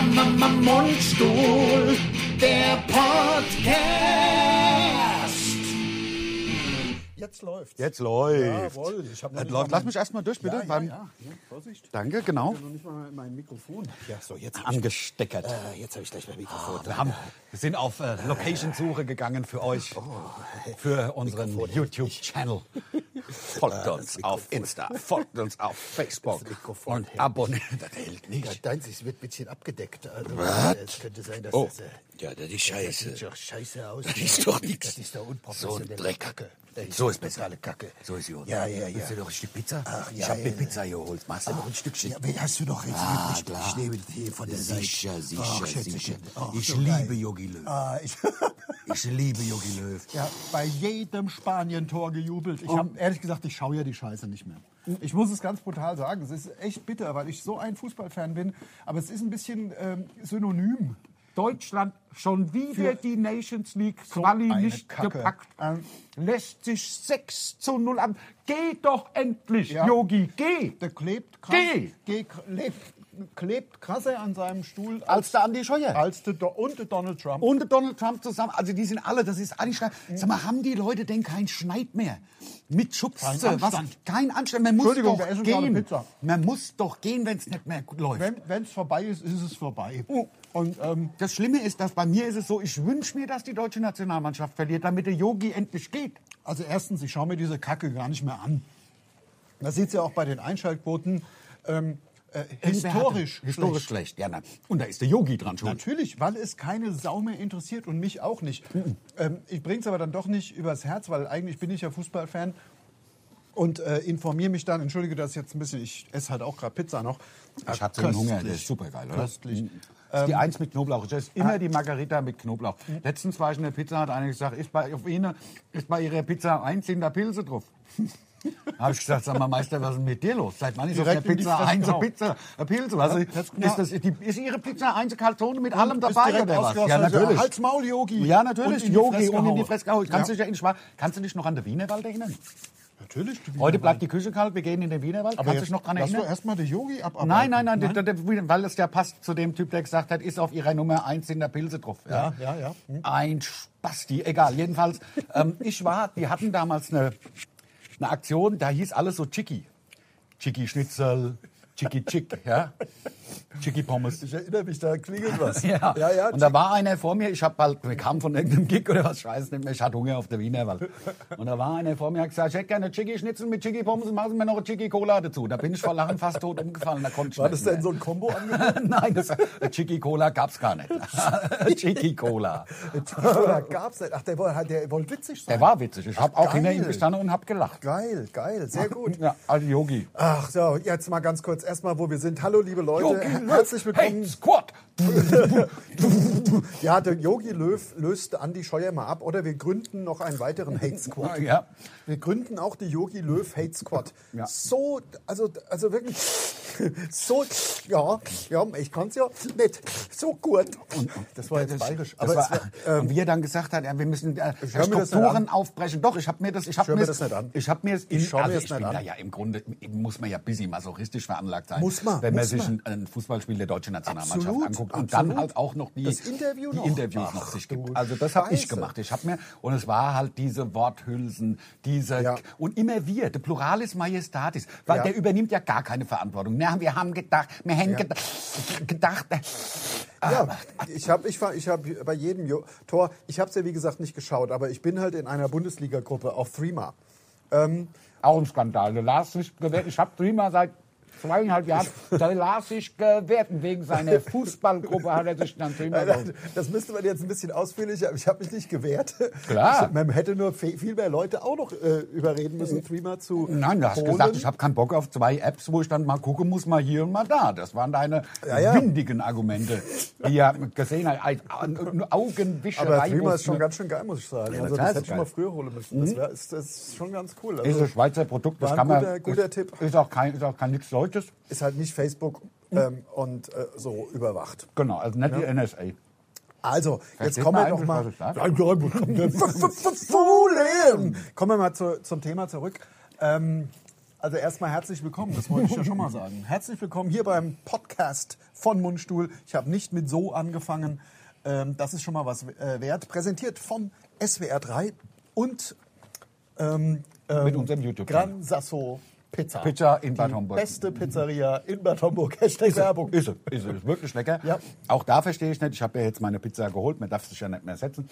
Mama Mundstuhl, der Podcast. Jetzt läuft's. Jetzt läuft. Jawohl, ich hab noch Äh, nicht läuft. mal Lass mich erstmal durch, bitte. Ja, ja, ja. ja, Vorsicht. Danke, genau. Ich hab noch nicht mal mein Mikrofon. Ja, so, jetzt ich, Angesteckert. äh, jetzt habe ich gleich mein Mikrofon. Wir, haben, wir sind auf äh, Location-Suche gegangen für euch, für unseren YouTube-Channel. Folgt uns auf Insta, folgt uns auf Facebook und abonniert. Das hält Ja, nicht. deins ist, wird ein bisschen abgedeckt. Also? Es könnte sein, dass Oh, das... Äh, ja, das ist das scheiße. sieht doch scheiße aus. Das ist doch nix. Das ist doch So unprofessionelle ein Dreck. Kacke. Das So ist besser. totale Kacke. So ist gut. Ja, ja, ja. Willst du noch ein Stück Pizza? Ach, ich ja, habe ja, mir ja. Pizza geholt. Machst du noch ein Stückchen? Ja, hast du doch jetzt Ah, ich, klar. ich nehme hier von der Seite. Sicher, sicher, Ach, sicher. Ach, Ich so liebe. Yogi Löw. Ah, ich Ich liebe Yogi Löw. ja, bei jedem Spanien-Tor gejubelt. Ich habe ehrlich gesagt, ich schaue ja die Scheiße nicht mehr. Ich muss es ganz brutal sagen. Es ist echt bitter, weil ich so ein Fußballfan bin. Aber es ist ein bisschen ähm, synonym. Deutschland schon wieder Für die Nations League Quali eine nicht Kacke. gepackt. Ähm, Lässt sich 6 zu 0 an. Geh doch endlich, Ja. Yogi, geh! Der klebt krass. Geh! Geh, lebt, klebt krasser an seinem Stuhl Als der Andi Scheuer. als der Do und der Donald Trump. und Donald Trump zusammen. Also die sind alle, das ist eigentlich. Sag mal, haben die Leute denn keinen Schneid mehr? Mit Schubse, Kein was? Kein Anstand. Man muss doch gehen. Man muss doch gehen, wenn es nicht mehr gut läuft. Wenn es vorbei ist, ist es vorbei. Und ähm, das Schlimme ist, dass bei mir ist es so, ich wünsche mir, dass die deutsche Nationalmannschaft verliert, damit der Yogi endlich geht. Also erstens, ich schaue mir diese Kacke gar nicht mehr an. Man sieht es ja auch bei den Einschaltquoten. Ähm, äh, historisch, Historisch schlecht. Ja, na. Und da ist der Yogi dran schon. Natürlich, weil es keine Sau mehr interessiert und mich auch nicht. Ähm, ich bringe es aber dann doch nicht übers Herz, weil eigentlich bin ich ja Fußballfan und äh, informiere mich dann. Entschuldige das jetzt ein bisschen, ich esse halt auch gerade Pizza noch. Ich hatte den Hunger, der ist super geil, oder? Köstlich. Ist Ähm, die Eins mit Knoblauch. Das ist immer die Margarita mit Knoblauch. Letztens war ich in der Pizza, hat einer gesagt, ist bei, auf Ihnen, ist bei Ihrer Pizza eins in der Pilze drauf. habe ich gesagt, sag mal, Meister, was ist denn mit dir los? Seit wann ist auf der Pizza Fresse eins gehauen. Pizza, eine Pilze? Was, Ja, ist, das- ist, das, die, ist Ihre Pizza eins Calzone mit allem dabei oder was? Ja, natürlich. Hals, Maul, Yogi. Ja, natürlich. Yogi und in die. Fresse gehauen. Kannst, Ja. du dich, ja- kannst du dich noch an den Wienerwald erinnern? Natürlich. Heute bleibt die Küche kalt, wir gehen in den Wienerwald. Aber Kannst du dich noch dran lass erinnern? doch erstmal den Yogi abarbeiten. Nein, nein, nein, Der, der, weil das ja passt zu dem Typ, der gesagt hat, ist auf ihrer Nummer eins in der Pilze drauf. Ja, ja, ja. Hm. Ein Spasti, egal. Jedenfalls, ähm, ich war, die hatten damals eine, eine Aktion, da hieß alles so Chicky. Chicky Schnitzel, Chicky Chick, ja. Chicky Pommes. Ich erinnere mich, da klingelt was. Ja. ja. ja und da war einer vor mir, ich hab bald, wir kamen von irgendeinem Gig oder was, ich weiß nicht mehr, ich hatte Hunger auf der Wienerwald. Und da war einer vor mir, hat gesagt, ich hätte gerne Chicky Schnitzel mit Chicky Pommes und machen Sie mir noch eine Chicky Cola dazu. Da bin ich vor Lachen fast tot umgefallen, da konnte ich War das denn mehr. so ein Kombo Nein, das, Chicky Cola gab's gar nicht. Chicky Cola. Oder gab's nicht? Ach, der, wollte- der wollte witzig sein. Der war witzig. Ich habe auch geil. hinter ihm gestanden und hab gelacht. Geil, geil, sehr gut. Ja, also Yogi. Ach so, jetzt mal ganz kurz erstmal, wo wir sind. Hallo, liebe Leute, herzlich willkommen. Hey, Squad! Ja, der Yogi Löw löst Andi Scheuer mal ab oder wir gründen noch einen weiteren Hate Squad. Ja. Wir gründen auch die Yogi Löw Hate Squad. Ja. So, also, also wirklich, so, ja, ja, ich kann's ja nicht so gut. Das war jetzt bayerisch. Aber war, es war, ähm, wie er dann gesagt hat, wir müssen äh, nicht Strukturen aufbrechen. Doch, ich habe mir das, ich habe mir, mir das nicht an. Ich habe mir es, Ich schau mir also das ich nicht bin an. da ja im Grunde muss man ja busy masochistisch veranlagt sein, Muss man, wenn man sich man. ein, Fußballspiel der deutschen Nationalmannschaft Absolut, anguckt und absolut. dann halt auch noch die, Interview die noch. Interviews Ach, noch sich du gibt. Also das habe ich gemacht. Ich habe mir und es war halt diese Worthülsen, diese Ja. und immer wir, der Pluralis Majestatis, weil Ja. der übernimmt ja gar keine Verantwortung. Ja, wir haben gedacht, wir haben gedacht, gedacht äh, Ja, ich habe ich, war- ich hab bei jedem Tor, ich habe es ja wie gesagt nicht geschaut, aber ich bin halt in einer Bundesliga-Gruppe auf Threema. Auch ein Skandal. Der Lars sich gewährt. Ich habe Dreamer seit zweieinhalb Jahren. Der Lars sich gewährt. Und Wegen seiner Fußballgruppe hat er sich dann geholt. Das müsste man jetzt ein bisschen ausführlicher, ich habe mich nicht gewehrt. Klar. Man hätte nur viel mehr Leute auch noch äh, überreden müssen, Threema zu Nein, du hast holen. gesagt, ich habe keinen Bock auf zwei Apps, wo ich dann mal gucken muss, mal hier und mal da. Das waren deine Ja, ja. windigen Argumente, die ja gesehen als Augenwischerei. Aber Threema ist schon wussten. ganz schön geil, muss ich sagen. Ja, also, das das ist hätte ich mal früher holen müssen. Das, wär, ist, das ist schon ganz cool. ist Also, ein Schweizer Produkt, das kann man. guter- guter ist, Tipp. Ist auch kein, ist auch kein nichts Deutsches. Ist halt nicht Facebook ähm, und äh, so überwacht. Genau, also nicht die NSA. Also, jetzt Versteht kommen wir doch mal. Fohlen! Kommen wir mal zu, zum Thema zurück. Ähm, Also erstmal herzlich willkommen, das wollte ich ja schon mal sagen. Herzlich willkommen hier beim Podcast von Mundstuhl. Ich habe nicht mit so angefangen. Ähm, das ist schon mal was äh, wert. Präsentiert von SWR 3 und ähm, ähm, Mit unserem YouTube-Kanal. Gran Sasso Pizza. Pizza in Bad Die Homburg. Beste Pizzeria in Bad Homburg. Hashtag Werbung. Ist es, ist es. Ist wirklich lecker. Ja. Auch da verstehe ich nicht, ich habe ja jetzt meine Pizza geholt, man darf sich ja nicht mehr setzen.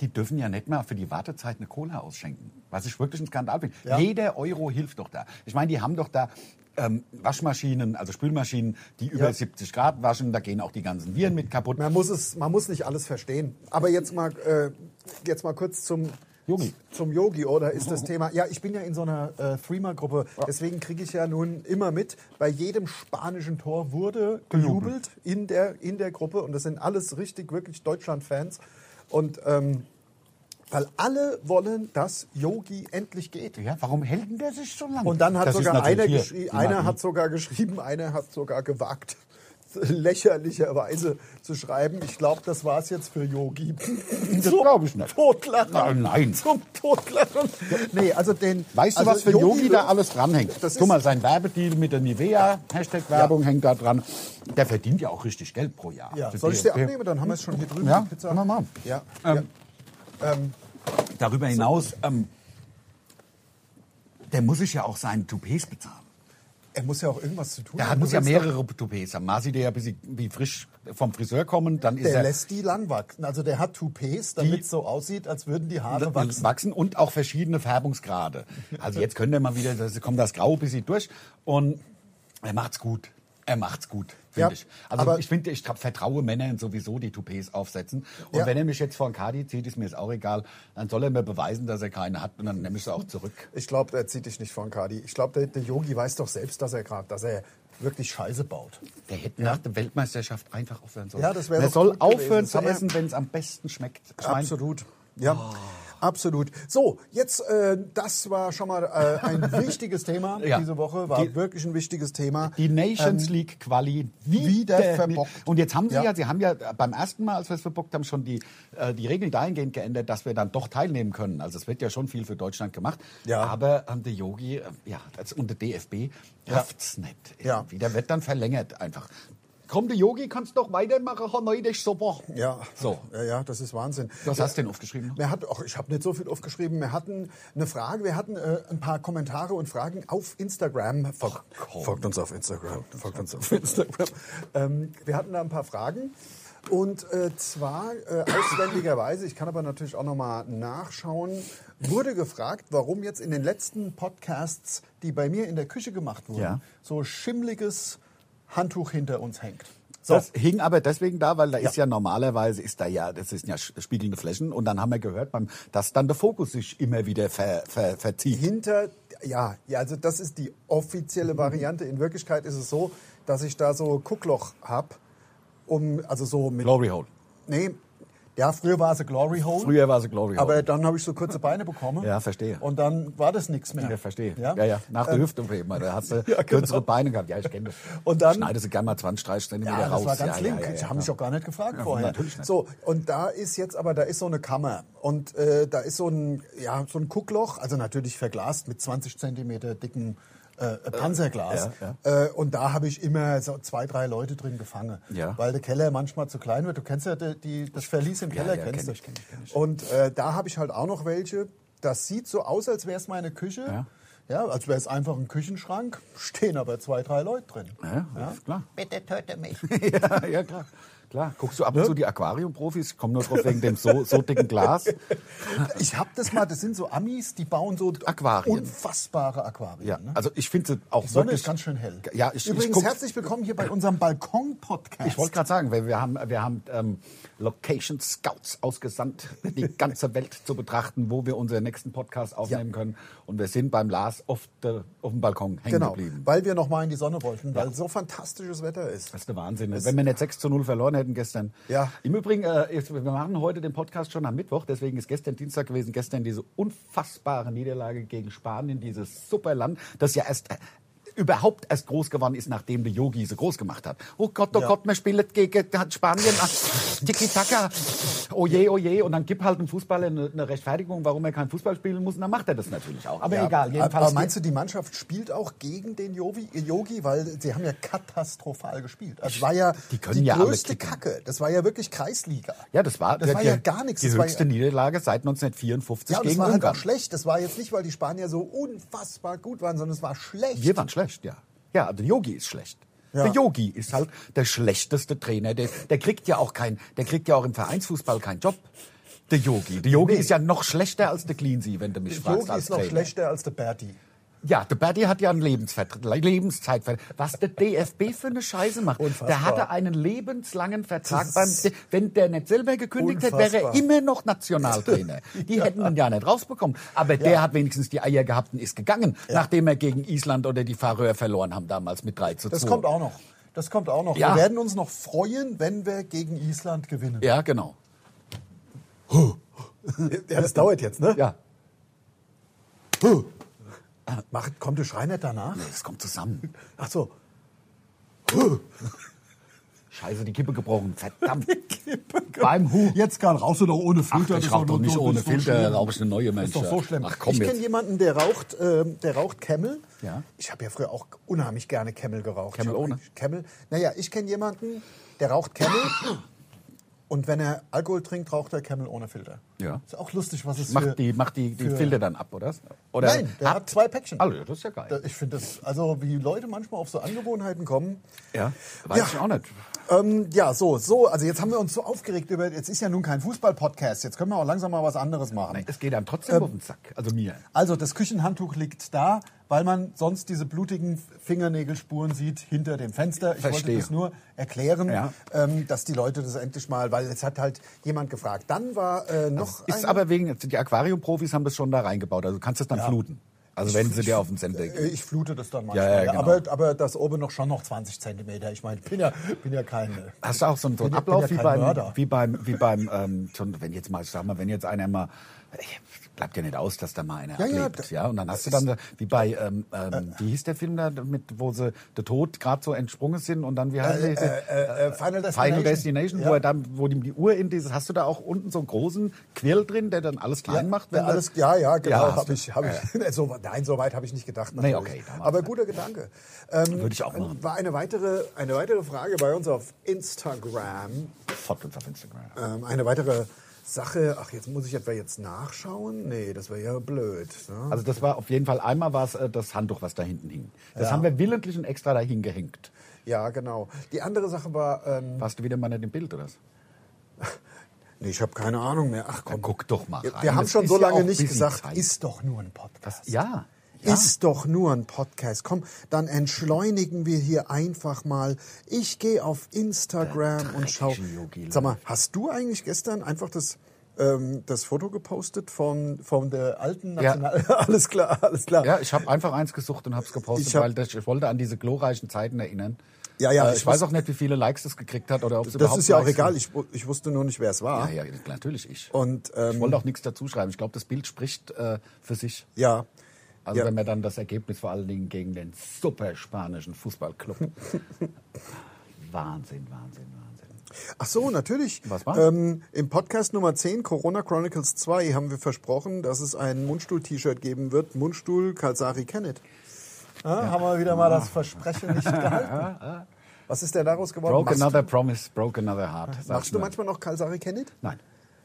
Die dürfen ja nicht mal für die Wartezeit eine Cola ausschenken. Was ich wirklich ein Skandal finde. Ja. Jeder Euro hilft doch da. Ich meine, die haben doch da ähm, Waschmaschinen, also Spülmaschinen, die über Ja. 70 Grad waschen. Da gehen auch die ganzen Viren mit kaputt. Man muss, es, man muss nicht alles verstehen. Aber jetzt mal, äh, jetzt mal kurz zum Yogi. Zum Yogi, oder ist das Thema? Ja, ich bin ja in so einer äh, Threema-Gruppe. Deswegen kriege ich ja nun immer mit, bei jedem spanischen Tor wurde gejubelt in der, in der Gruppe. Und das sind alles richtig, wirklich Deutschland-Fans. Und ähm, weil alle wollen, dass Yogi endlich geht. Ja, warum hält denn der sich so lange? Und dann hat Das sogar einer, einer hat sogar geschrieben, einer hat sogar gewagt, lächerlicherweise zu schreiben, ich glaube, das war es jetzt für Yogi. Das glaube ich nicht. Totlachen. Nein, nein. Zum Totlachen. Nee, also den. Weißt du, also was für Yogi da alles dranhängt? Das Guck mal, sein Werbedeal mit der Nivea, Hashtag Werbung hängt da dran. Der verdient ja auch richtig Geld pro Jahr. Ja, soll ich DFB. abnehmen? Dann haben wir es schon hier drüben. Ja, Pizza. können wir machen. Ja. Ähm, Darüber hinaus, ähm, der muss sich ja auch seinen Toupets bezahlen. Er muss ja auch irgendwas zu tun Der haben. hat, muss ja mehrere Toupets haben. Masi, der ja bis wie frisch vom Friseur kommen, dann ist Der er lässt die lang wachsen. Also der hat Toupets, damit es so aussieht, als würden die Haare wachsen. wachsen und auch verschiedene Färbungsgrade. Also jetzt könnte er mal wieder, das kommt das Grau ein bisschen durch und er macht's gut. Er macht's gut, finde Ja, ich. Also aber- ich finde, ich tra- vertraue Männern sowieso, die Toupets aufsetzen. Und Ja. wenn er mich jetzt vor den Kadi zieht, ist mir jetzt auch egal. Dann soll er mir beweisen, dass er keine hat und dann nehme ich sie auch zurück. Ich glaube, er zieht dich nicht von Kadi. Ich glaube, der, Yogi weiß doch selbst, dass er gerade, dass er wirklich Scheiße baut. Der hätte nach der Weltmeisterschaft einfach aufhören sollen. Ja, das wäre Er soll gewesen. aufhören Das zu essen, wenn es am besten schmeckt. Ich mein, Absolut. Ja. Absolut. So, jetzt, äh, das war schon mal äh, ein wichtiges Thema Ja. diese Woche, war Die- wirklich ein wichtiges Thema. Die Nations Ähm, League Quali wieder verbockt. Und jetzt haben sie ja. Ja. sie haben ja beim ersten Mal, als wir es verbockt haben, schon die, äh, die Regeln dahingehend geändert, dass wir dann doch teilnehmen können. Also es wird ja schon viel für Deutschland gemacht. Ja. Aber ähm, der Yogi, äh, ja, das, und der DFB rafft's nicht. Ja. Irgendwie. Der wird dann verlängert einfach. Komm, der Yogi, kannst doch weitermachen, Herr Neudisch, super. Ja, So. ja, ja, das ist Wahnsinn. Was hast du denn aufgeschrieben? Wir hatten, ach, ich habe nicht so viel aufgeschrieben. Wir hatten eine Frage, wir hatten äh, ein paar Kommentare und Fragen auf Instagram. Folgt, folgt uns auf Instagram. Folgt uns auf Instagram. ähm, wir hatten da ein paar Fragen. Und äh, zwar äh, auswendigerweise, ich kann aber natürlich auch nochmal nachschauen, wurde gefragt, warum jetzt in den letzten Podcasts, die bei mir in der Küche gemacht wurden, Ja. so schimmliges Handtuch hinter uns hängt. So. Das hing aber deswegen da, weil da ist ja normalerweise ist da ja, das sind ja spiegelnde Flächen und dann haben wir gehört, dass dann der Fokus sich immer wieder ver, ver, verzieht. hinter, ja, ja, also das ist die offizielle Variante. In Wirklichkeit ist es so, dass ich da so Guckloch hab, um, also so mit, Glory Hole. nee, ja, früher war es ein Glory Hole. Früher war es Glory Hole. Aber dann habe ich so kurze Beine bekommen. Ja, verstehe. Und dann war das nichts mehr. Ja, verstehe. Ja, Ja, ja. Nach der Ähm, Hüfte eben. Da hast du Ja, genau. kürzere Beine gehabt. Ja, ich kenne das. Und dann- Schneide sie gerne mal 20, 30 Zentimeter Ja, das raus. war ganz ja, link. Ja, ich habe mich auch gar nicht gefragt vorher. natürlich nicht. So, und da ist jetzt aber, da ist so eine Kammer. Und äh, da ist so ein, ja, so ein Guckloch, also natürlich verglast mit 20 Zentimeter dicken äh, Panzerglas. ja, Äh, und da habe ich immer so zwei, drei Leute drin gefangen. Ja. Weil der Keller manchmal zu klein wird. Du kennst ja die, die, das Verlies im Ja, Keller, ja, kennst kenn du. ich, kenn ich, kenn ich. Und äh, da habe ich halt auch noch welche. Das sieht so aus, als wäre es meine Küche. Ja. Ja, als wäre es einfach ein Küchenschrank, stehen aber zwei, drei Leute drin. Ja, ist klar. Bitte töte mich. ja, ja, klar. Klar. Guckst du ab und zu die Aquarium-Profis? Ich komme nur drauf wegen dem so, so dicken Glas. Ich habe das mal, das sind so Amis, die bauen so Aquarien. unfassbare Aquarien. Ja, ne? also ich finde sie auch Die Sonne wirklich... ist ganz schön hell. Ja, ich, Übrigens, ich guck, herzlich willkommen hier bei unserem Balkon-Podcast. Ich wollte gerade sagen, weil wir haben, wir haben ähm, Location Scouts ausgesandt, die ganze Welt zu betrachten, wo wir unseren nächsten Podcast aufnehmen können. Und wir sind beim Lars auf, der, auf dem Balkon hängen Genau, geblieben. weil wir noch mal in die Sonne wollten, weil so fantastisches Wetter ist. Das ist der Wahnsinn. Wenn wir nicht 6 zu 0 verloren hätten gestern. Ja. Im Übrigen, äh, wir machen heute den Podcast schon am Mittwoch, deswegen ist gestern Dienstag gewesen. Gestern diese unfassbare Niederlage gegen Spanien, dieses super Land, das ja erst überhaupt erst groß geworden ist, nachdem der Yogi sie groß gemacht hat. Oh Gott, oh Gott, man spielt gegen Spanien, ah, Tiki-Taka, oh je, oh je. Und dann gibt halt ein Fußballer eine, eine Rechtfertigung, warum er kein Fußball spielen muss, und dann macht er das natürlich auch. Aber Ja, egal, jedenfalls. Aber meinst du, die Mannschaft spielt auch gegen den Yogi, Yogi? Weil sie haben ja katastrophal gespielt. Also es war ja Die können ja größte. Kacke. Das war ja wirklich Kreisliga. ja, das war, das war die, ja gar nichts. Die Das war höchste ja- Niederlage seit 1954 Ja, gegen war halt Ungarn. auch schlecht. Das war jetzt nicht, weil die Spanier so unfassbar gut waren, sondern es war schlecht. Wir waren schlecht, ja. Ja, der Yogi ist schlecht. Ja. Der Yogi ist halt der schlechteste Trainer. Der, der kriegt ja auch kein, der kriegt ja auch im Vereinsfußball keinen Job. Der Yogi. Der Yogi Nee. ist ja noch schlechter als der Cleansea, wenn du mich fragst Yogi als ist noch Trainer. schlechter als der Berti. Ja, der Berti hat ja einen Lebensvertrag, Lebenszeitvertrag. Was der DFB für eine Scheiße macht. Unfassbar. Der hatte einen lebenslangen Vertrag beim, wenn der nicht selber gekündigt hätte, wäre er immer noch Nationaltrainer. Die hätten ihn ja nicht rausbekommen. Aber der hat wenigstens die Eier gehabt und ist gegangen, nachdem er gegen Island oder die Färöer verloren haben damals mit 3 zu 2. Das kommt auch noch. Das kommt auch noch. Ja. Wir werden uns noch freuen, wenn wir gegen Island gewinnen. Ja, genau. Ja, das dauert jetzt, ne? Ja, Macht, kommt der Schrei nicht danach? das kommt zusammen. Ach so. Scheiße, die Kippe gebrochen. Verdammt. Beim Hu. Jetzt kann rauchst du doch ohne Ach, Filter. ich das rauch ist doch nicht so- ohne so Filter, schlimm. rauch ich eine neue Mensch. Ist doch so schlimm. Ach komm ich kenne jemanden, der raucht, ähm, der raucht Camel. Ja. Ich habe ja früher auch unheimlich gerne Camel geraucht. Camel Ich ohne? Camel. Naja, ich kenne jemanden, der raucht Camel. und wenn er Alkohol trinkt, raucht er Camel ohne Filter. Ja. Ist auch lustig, was es für... Macht die, macht die, die für- Filter dann ab, oder? oder Nein, der hat zwei Päckchen. Also, das ist ja geil. Ich finde das, also wie Leute manchmal auf so Angewohnheiten kommen. ja, weiß Ja. ich auch nicht. Ähm, ja, so, so, also jetzt haben wir uns so aufgeregt über, jetzt ist ja nun kein Fußball-Podcast, jetzt können wir auch langsam mal was anderes machen. Es geht einem trotzdem Ähm, auf den Sack. Also mir. Also das Küchenhandtuch liegt da, weil man sonst diese blutigen Fingernägelspuren sieht hinter dem Fenster. Ich Verstehe. wollte das nur erklären, Ja. ähm, dass die Leute das endlich mal, weil es hat halt jemand gefragt. Dann war äh, noch Ist eine- aber wegen, die Aquariumprofis haben das schon da reingebaut. Also du kannst es dann fluten. Also wenn sie dir auf den Sender Äh, gehen. Ich flute das dann Ja, manchmal. ja, genau. aber, aber das oben noch schon noch 20 Zentimeter. Ich meine, ich bin ja, bin ja kein... äh, Hast du auch so einen, so einen ja- Ablauf ja wie, beim, wie beim, wie beim ähm, schon, wenn jetzt mal, ich sag mal, wenn jetzt einer mal, bleibt ja nicht aus, dass da mal einer Ja, ja, ablebt, das- ja, und dann hast du dann, wie bei, ähm, ähm, wie hieß der Film da, mit, wo sie der Tod gerade so entsprungen sind und dann, wie heißt Äh, der? äh, äh, Final Destination. Final Destination, Ja. wo er dann, wo ihm die Uhr in dieses, hast du da auch unten so einen großen Quirl drin, der dann alles klein macht? Ja, wenn alles, ja, ja, genau. Ja, hast hab du. ich, hab ich, so, nein, so weit habe ich nicht gedacht. Nee, okay, Aber guter Gedanke. Ähm, Würde ich auch machen. War eine weitere, eine weitere Frage bei uns auf Instagram. Folgt uns auf Instagram. Ähm, eine weitere Sache. Ach, jetzt muss ich etwa jetzt nachschauen? Nee, das wäre ja blöd. Ne? Also das war auf jeden Fall, einmal war es äh, das Handtuch, was da hinten hing. Das Ja. haben wir willentlich und extra dahin gehängt. Ja, genau. Die andere Sache war, ähm, Warst du wieder mal nicht im Bild, oder? was? nee, ich habe keine Ahnung mehr. Ach komm, Dann guck doch mal Wir, rein. wir haben Das schon so ja lange auch nicht gesagt, Zeit. ist doch nur ein Podcast. Ja. Ja. Ist doch nur ein Podcast. Komm, dann entschleunigen wir hier einfach mal. Ich gehe auf Instagram und schau. Sag mal, hast du eigentlich gestern einfach das, ähm, das Foto gepostet von, von der alten Ja. National... alles klar, alles klar. Ja, ich habe einfach eins gesucht und habe es gepostet, Ich hab- weil das, ich wollte an diese glorreichen Zeiten erinnern. Ja, ja, Äh, ich ich, weiß auch nicht, wie viele Likes das gekriegt hat oder ob es das überhaupt ist ja auch Likes egal. Ich, ich wusste nur nicht, wer es war. Ja, ja, natürlich ich. Und ich ähm, wollte auch nichts dazu schreiben. Ich glaube, das Bild spricht äh, für sich. ja. Also Ja. wenn wir dann das Ergebnis vor allen Dingen gegen den super spanischen Fußballclub. Wahnsinn, Wahnsinn, Wahnsinn. Ach so, natürlich. Was war? Ähm, Im Podcast Nummer 10, Corona Chronicles 2, haben wir versprochen, dass es ein Mundstuhl-T-Shirt geben wird. Mundstuhl Kalsari Kenneth. Ja, Haben wir wieder mal das Versprechen nicht gehalten. Was ist denn daraus geworden? Broke machst another promise, broke another heart. du, machst du manchmal noch Kalsari Kenneth? Nein.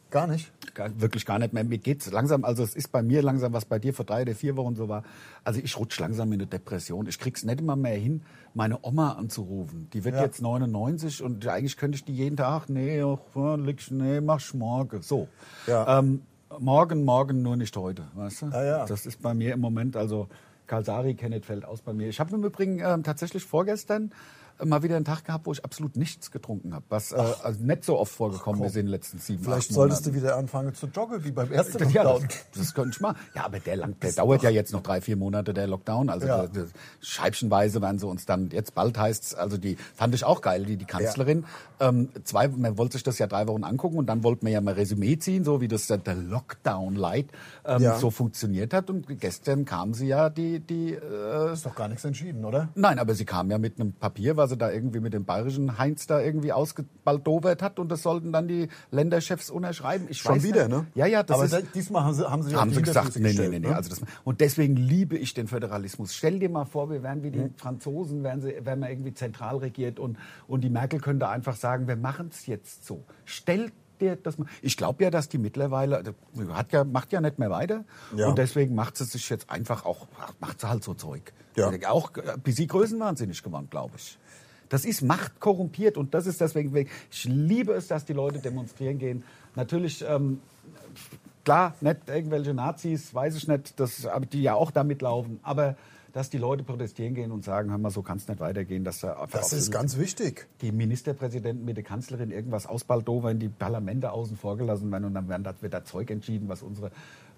Gar nicht. Gar, wirklich gar nicht mehr. Mir geht's langsam, also es ist bei mir langsam, was bei dir vor drei oder vier Wochen so war. Also ich rutsch langsam in eine Depression. Ich krieg's nicht immer mehr hin, meine Oma anzurufen. Die wird Ja. jetzt 99 und eigentlich könnte ich die jeden Tag, nee, ach, nee, mach's morgen. So. Ja. Ähm, morgen, morgen, nur nicht heute, weißt du? Ah, ja. Das ist bei mir im Moment, also Kalsari, Kenneth fällt aus bei mir. Ich habe im Übrigen ähm, tatsächlich vorgestern mal wieder einen Tag gehabt, wo ich absolut nichts getrunken habe, was äh, also nicht so oft vorgekommen ist in den letzten sieben, Vielleicht acht solltest du wieder anfangen zu joggen, wie beim ersten Ja, das, Lockdown. das könnte ich mal. Ja, aber der, lang, der dauert ja jetzt noch drei, vier Monate, der Lockdown. Also Ja. der, der, scheibchenweise werden sie uns dann, jetzt bald heißt's, also die fand ich auch geil, die, die Kanzlerin. Ähm, zwei, man wollte sich das ja drei Wochen angucken und dann wollten wir ja mal Resümee ziehen, so wie das der, der Lockdown Light ähm, Ja. so funktioniert hat. Und gestern kam sie ja, die, die äh, Ist doch gar nichts entschieden, oder? Nein, aber sie kam ja mit einem Papier, was sie da irgendwie mit dem bayerischen Heinz da irgendwie ausgebaldowert hat und das sollten dann die Länderchefs unterschreiben. Ich Schon wieder, nicht. ne? Ja, ja, das Aber ist, da, diesmal haben sie, haben sie, haben sie gesagt, nee, nee, nee, nee. ne? Also das, und deswegen liebe ich den Föderalismus. Stell dir mal vor, wir wären wie die Hm. Franzosen, wären, sie, wären wir irgendwie zentral regiert und, und die Merkel könnte einfach sagen, wir machen es jetzt so. Stell dir das mal. Ich glaube ja, dass die mittlerweile, die hat ja, macht ja nicht mehr weiter Ja. und deswegen macht sie sich jetzt einfach auch, macht sie halt so Zeug. Ja. Auch ein bisschen größenwahnsinnig geworden, glaube ich. Das ist Macht korrumpiert und das ist deswegen, ich liebe es, dass die Leute demonstrieren gehen. Natürlich, ähm, klar, nicht irgendwelche Nazis, weiß ich nicht, das, aber die ja auch da mitlaufen, aber dass die Leute protestieren gehen und sagen, hör mal, so kann es nicht weitergehen, dass da Das ist ganz wichtig. die Ministerpräsidenten mit der Kanzlerin irgendwas ausbaldowern, die Parlamente außen vor gelassen werden und dann werden, wird da Zeug entschieden, was unsere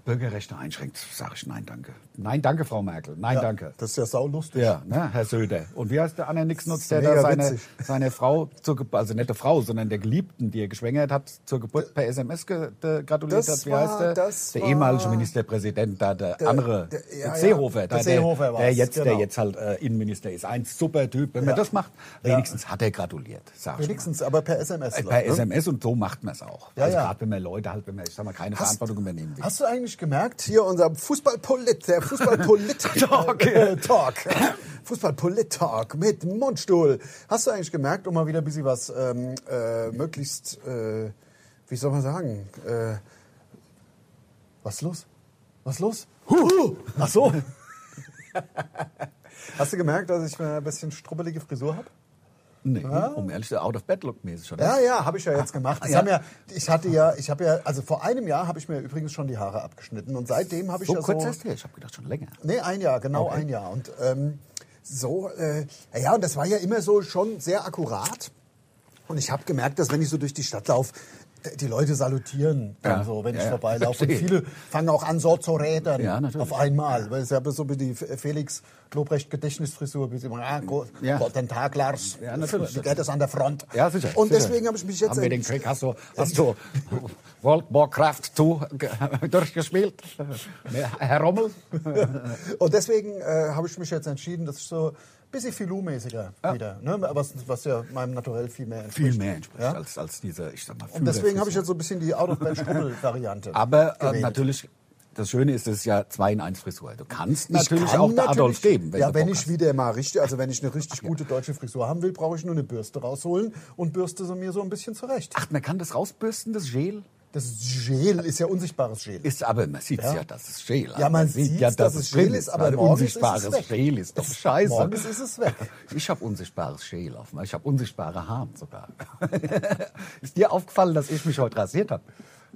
Bürgerrechte einschränkt. Sage ich nein, danke. Nein, danke, Frau Merkel. Nein, Ja, danke. Das ist ja saulustig. Ja, ne, Herr Söder. Und wie heißt der andere Nixnutz, der Mega da seine, witzig. seine Frau, zur, also nicht der Frau, sondern der Geliebten, die er geschwängert hat, zur Geburt per SMS ge, de, gratuliert Das hat? Wie war- heißt der? das der ehemalige Ministerpräsident, da der, Der- andere, der- ja, der ja, Seehofer, der da, Seehofer der, war's, der, jetzt, der genau. jetzt halt äh, Innenminister ist. Ein super Typ. Wenn man das macht, wenigstens hat er gratuliert, sag. Wenigstens, aber per SMS. Äh, ne? Per SMS und so macht man es auch. Also gerade wenn man Leute halt, wenn man, ich sag mal, keine Verantwortung übernehmen will. Hast du eigentlich gemerkt, hier unser Fußballpolit, der Fußballpolit-Talk, äh, Talk, Fußballpolit-Talk mit Mundstuhl. Hast du eigentlich gemerkt, um mal wieder ein bisschen was ähm, äh, möglichst, äh, wie soll man sagen, äh, was ist los? Was ist los? Huh! Ach so. Hast du gemerkt, dass ich eine bisschen strubbelige Frisur habe? Nee, um ehrlich zu sein, out of bed look mäßig, oder? Ja, ja, habe ich ja jetzt gemacht. Das Ja. ja, ich hatte ja, ich habe ja, also vor einem Jahr habe ich mir übrigens schon die Haare abgeschnitten und seitdem habe ich so ja kurz so, erst her? Ich habe gedacht, schon länger. nee, ein Jahr, genau Okay. ein Jahr und ähm, so, äh, ja, und das war ja immer so schon sehr akkurat und ich habe gemerkt, dass wenn ich so durch die Stadt laufe, die Leute salutieren dann Ja. so, wenn ich Ja, vorbeilaufe. Und viele fangen auch an, so zu rädern Ja, auf einmal. Weil es ja so wie die Felix Lobrecht Gedächtnisfrisur, wie sie immer, ah, go- Ja. guten Tag, Lars. Ja, natürlich. Wie geht es an der Front? Ja, sicher. Und sicher. deswegen habe ich mich jetzt Haben wir den Krieg, hast du, hast du World Warcraft 2 ge- durchgespielt? Herr Rommel? Und deswegen äh, habe ich mich jetzt entschieden, dass ich so bisschen Filou-mäßiger wieder, ne? was, was ja meinem Naturell viel mehr entspricht. Viel mehr entspricht Ja? als, als diese, ich sag mal, Und deswegen habe ich jetzt so ein bisschen die Out-of-Bed-Strubbel-Variante. Aber äh, natürlich, das Schöne ist, es ist ja 2 in 1 Frisur. Du kannst Ich natürlich kann auch der Adolf natürlich- geben, wenn ja, wenn ich hast. wieder mal richtig, also wenn ich eine richtig gute deutsche Frisur haben will, brauche ich nur eine Bürste rausholen und bürste sie mir so ein bisschen zurecht. Ach, man kann das rausbürsten, das Gel? Das Gel ist ja unsichtbares Gel. Ist aber, man sieht ja. Ja. dass es Gel Ja, man sieht, dass es Gel ist, aber morgens ist es unsichtbares weg. Gel ist doch scheiße. Morgens ist es weg. Ich habe unsichtbares Gel auf mir. Ich habe unsichtbare Haare sogar. ist dir aufgefallen, dass ich mich heute rasiert habe?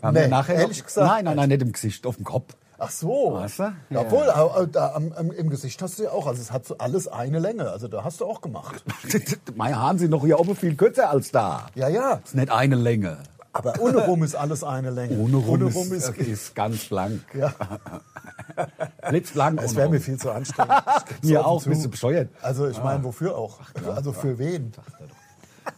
Haben Nee, nachher ehrlich noch, gesagt Nein, nein, nein, nicht im Gesicht, auf dem Kopf. Ach so. Weißt du? Ja. Ja. Obwohl, äh, da, am, im Gesicht hast du ja auch, also es hat so alles eine Länge. Also da hast du auch gemacht. Meine Haare sind noch hier oben viel kürzer als da. Ja, ja. ist nicht eine Länge. Aber ohne Rum ist alles eine Länge. Ohne Rum, ohne ist, Rum ist, ist, ganz blank. ja. Blitzblank. Es wäre mir viel zu anstrengend. Mir auch, bist du bescheuert? Also ich meine, wofür auch? Also für wen?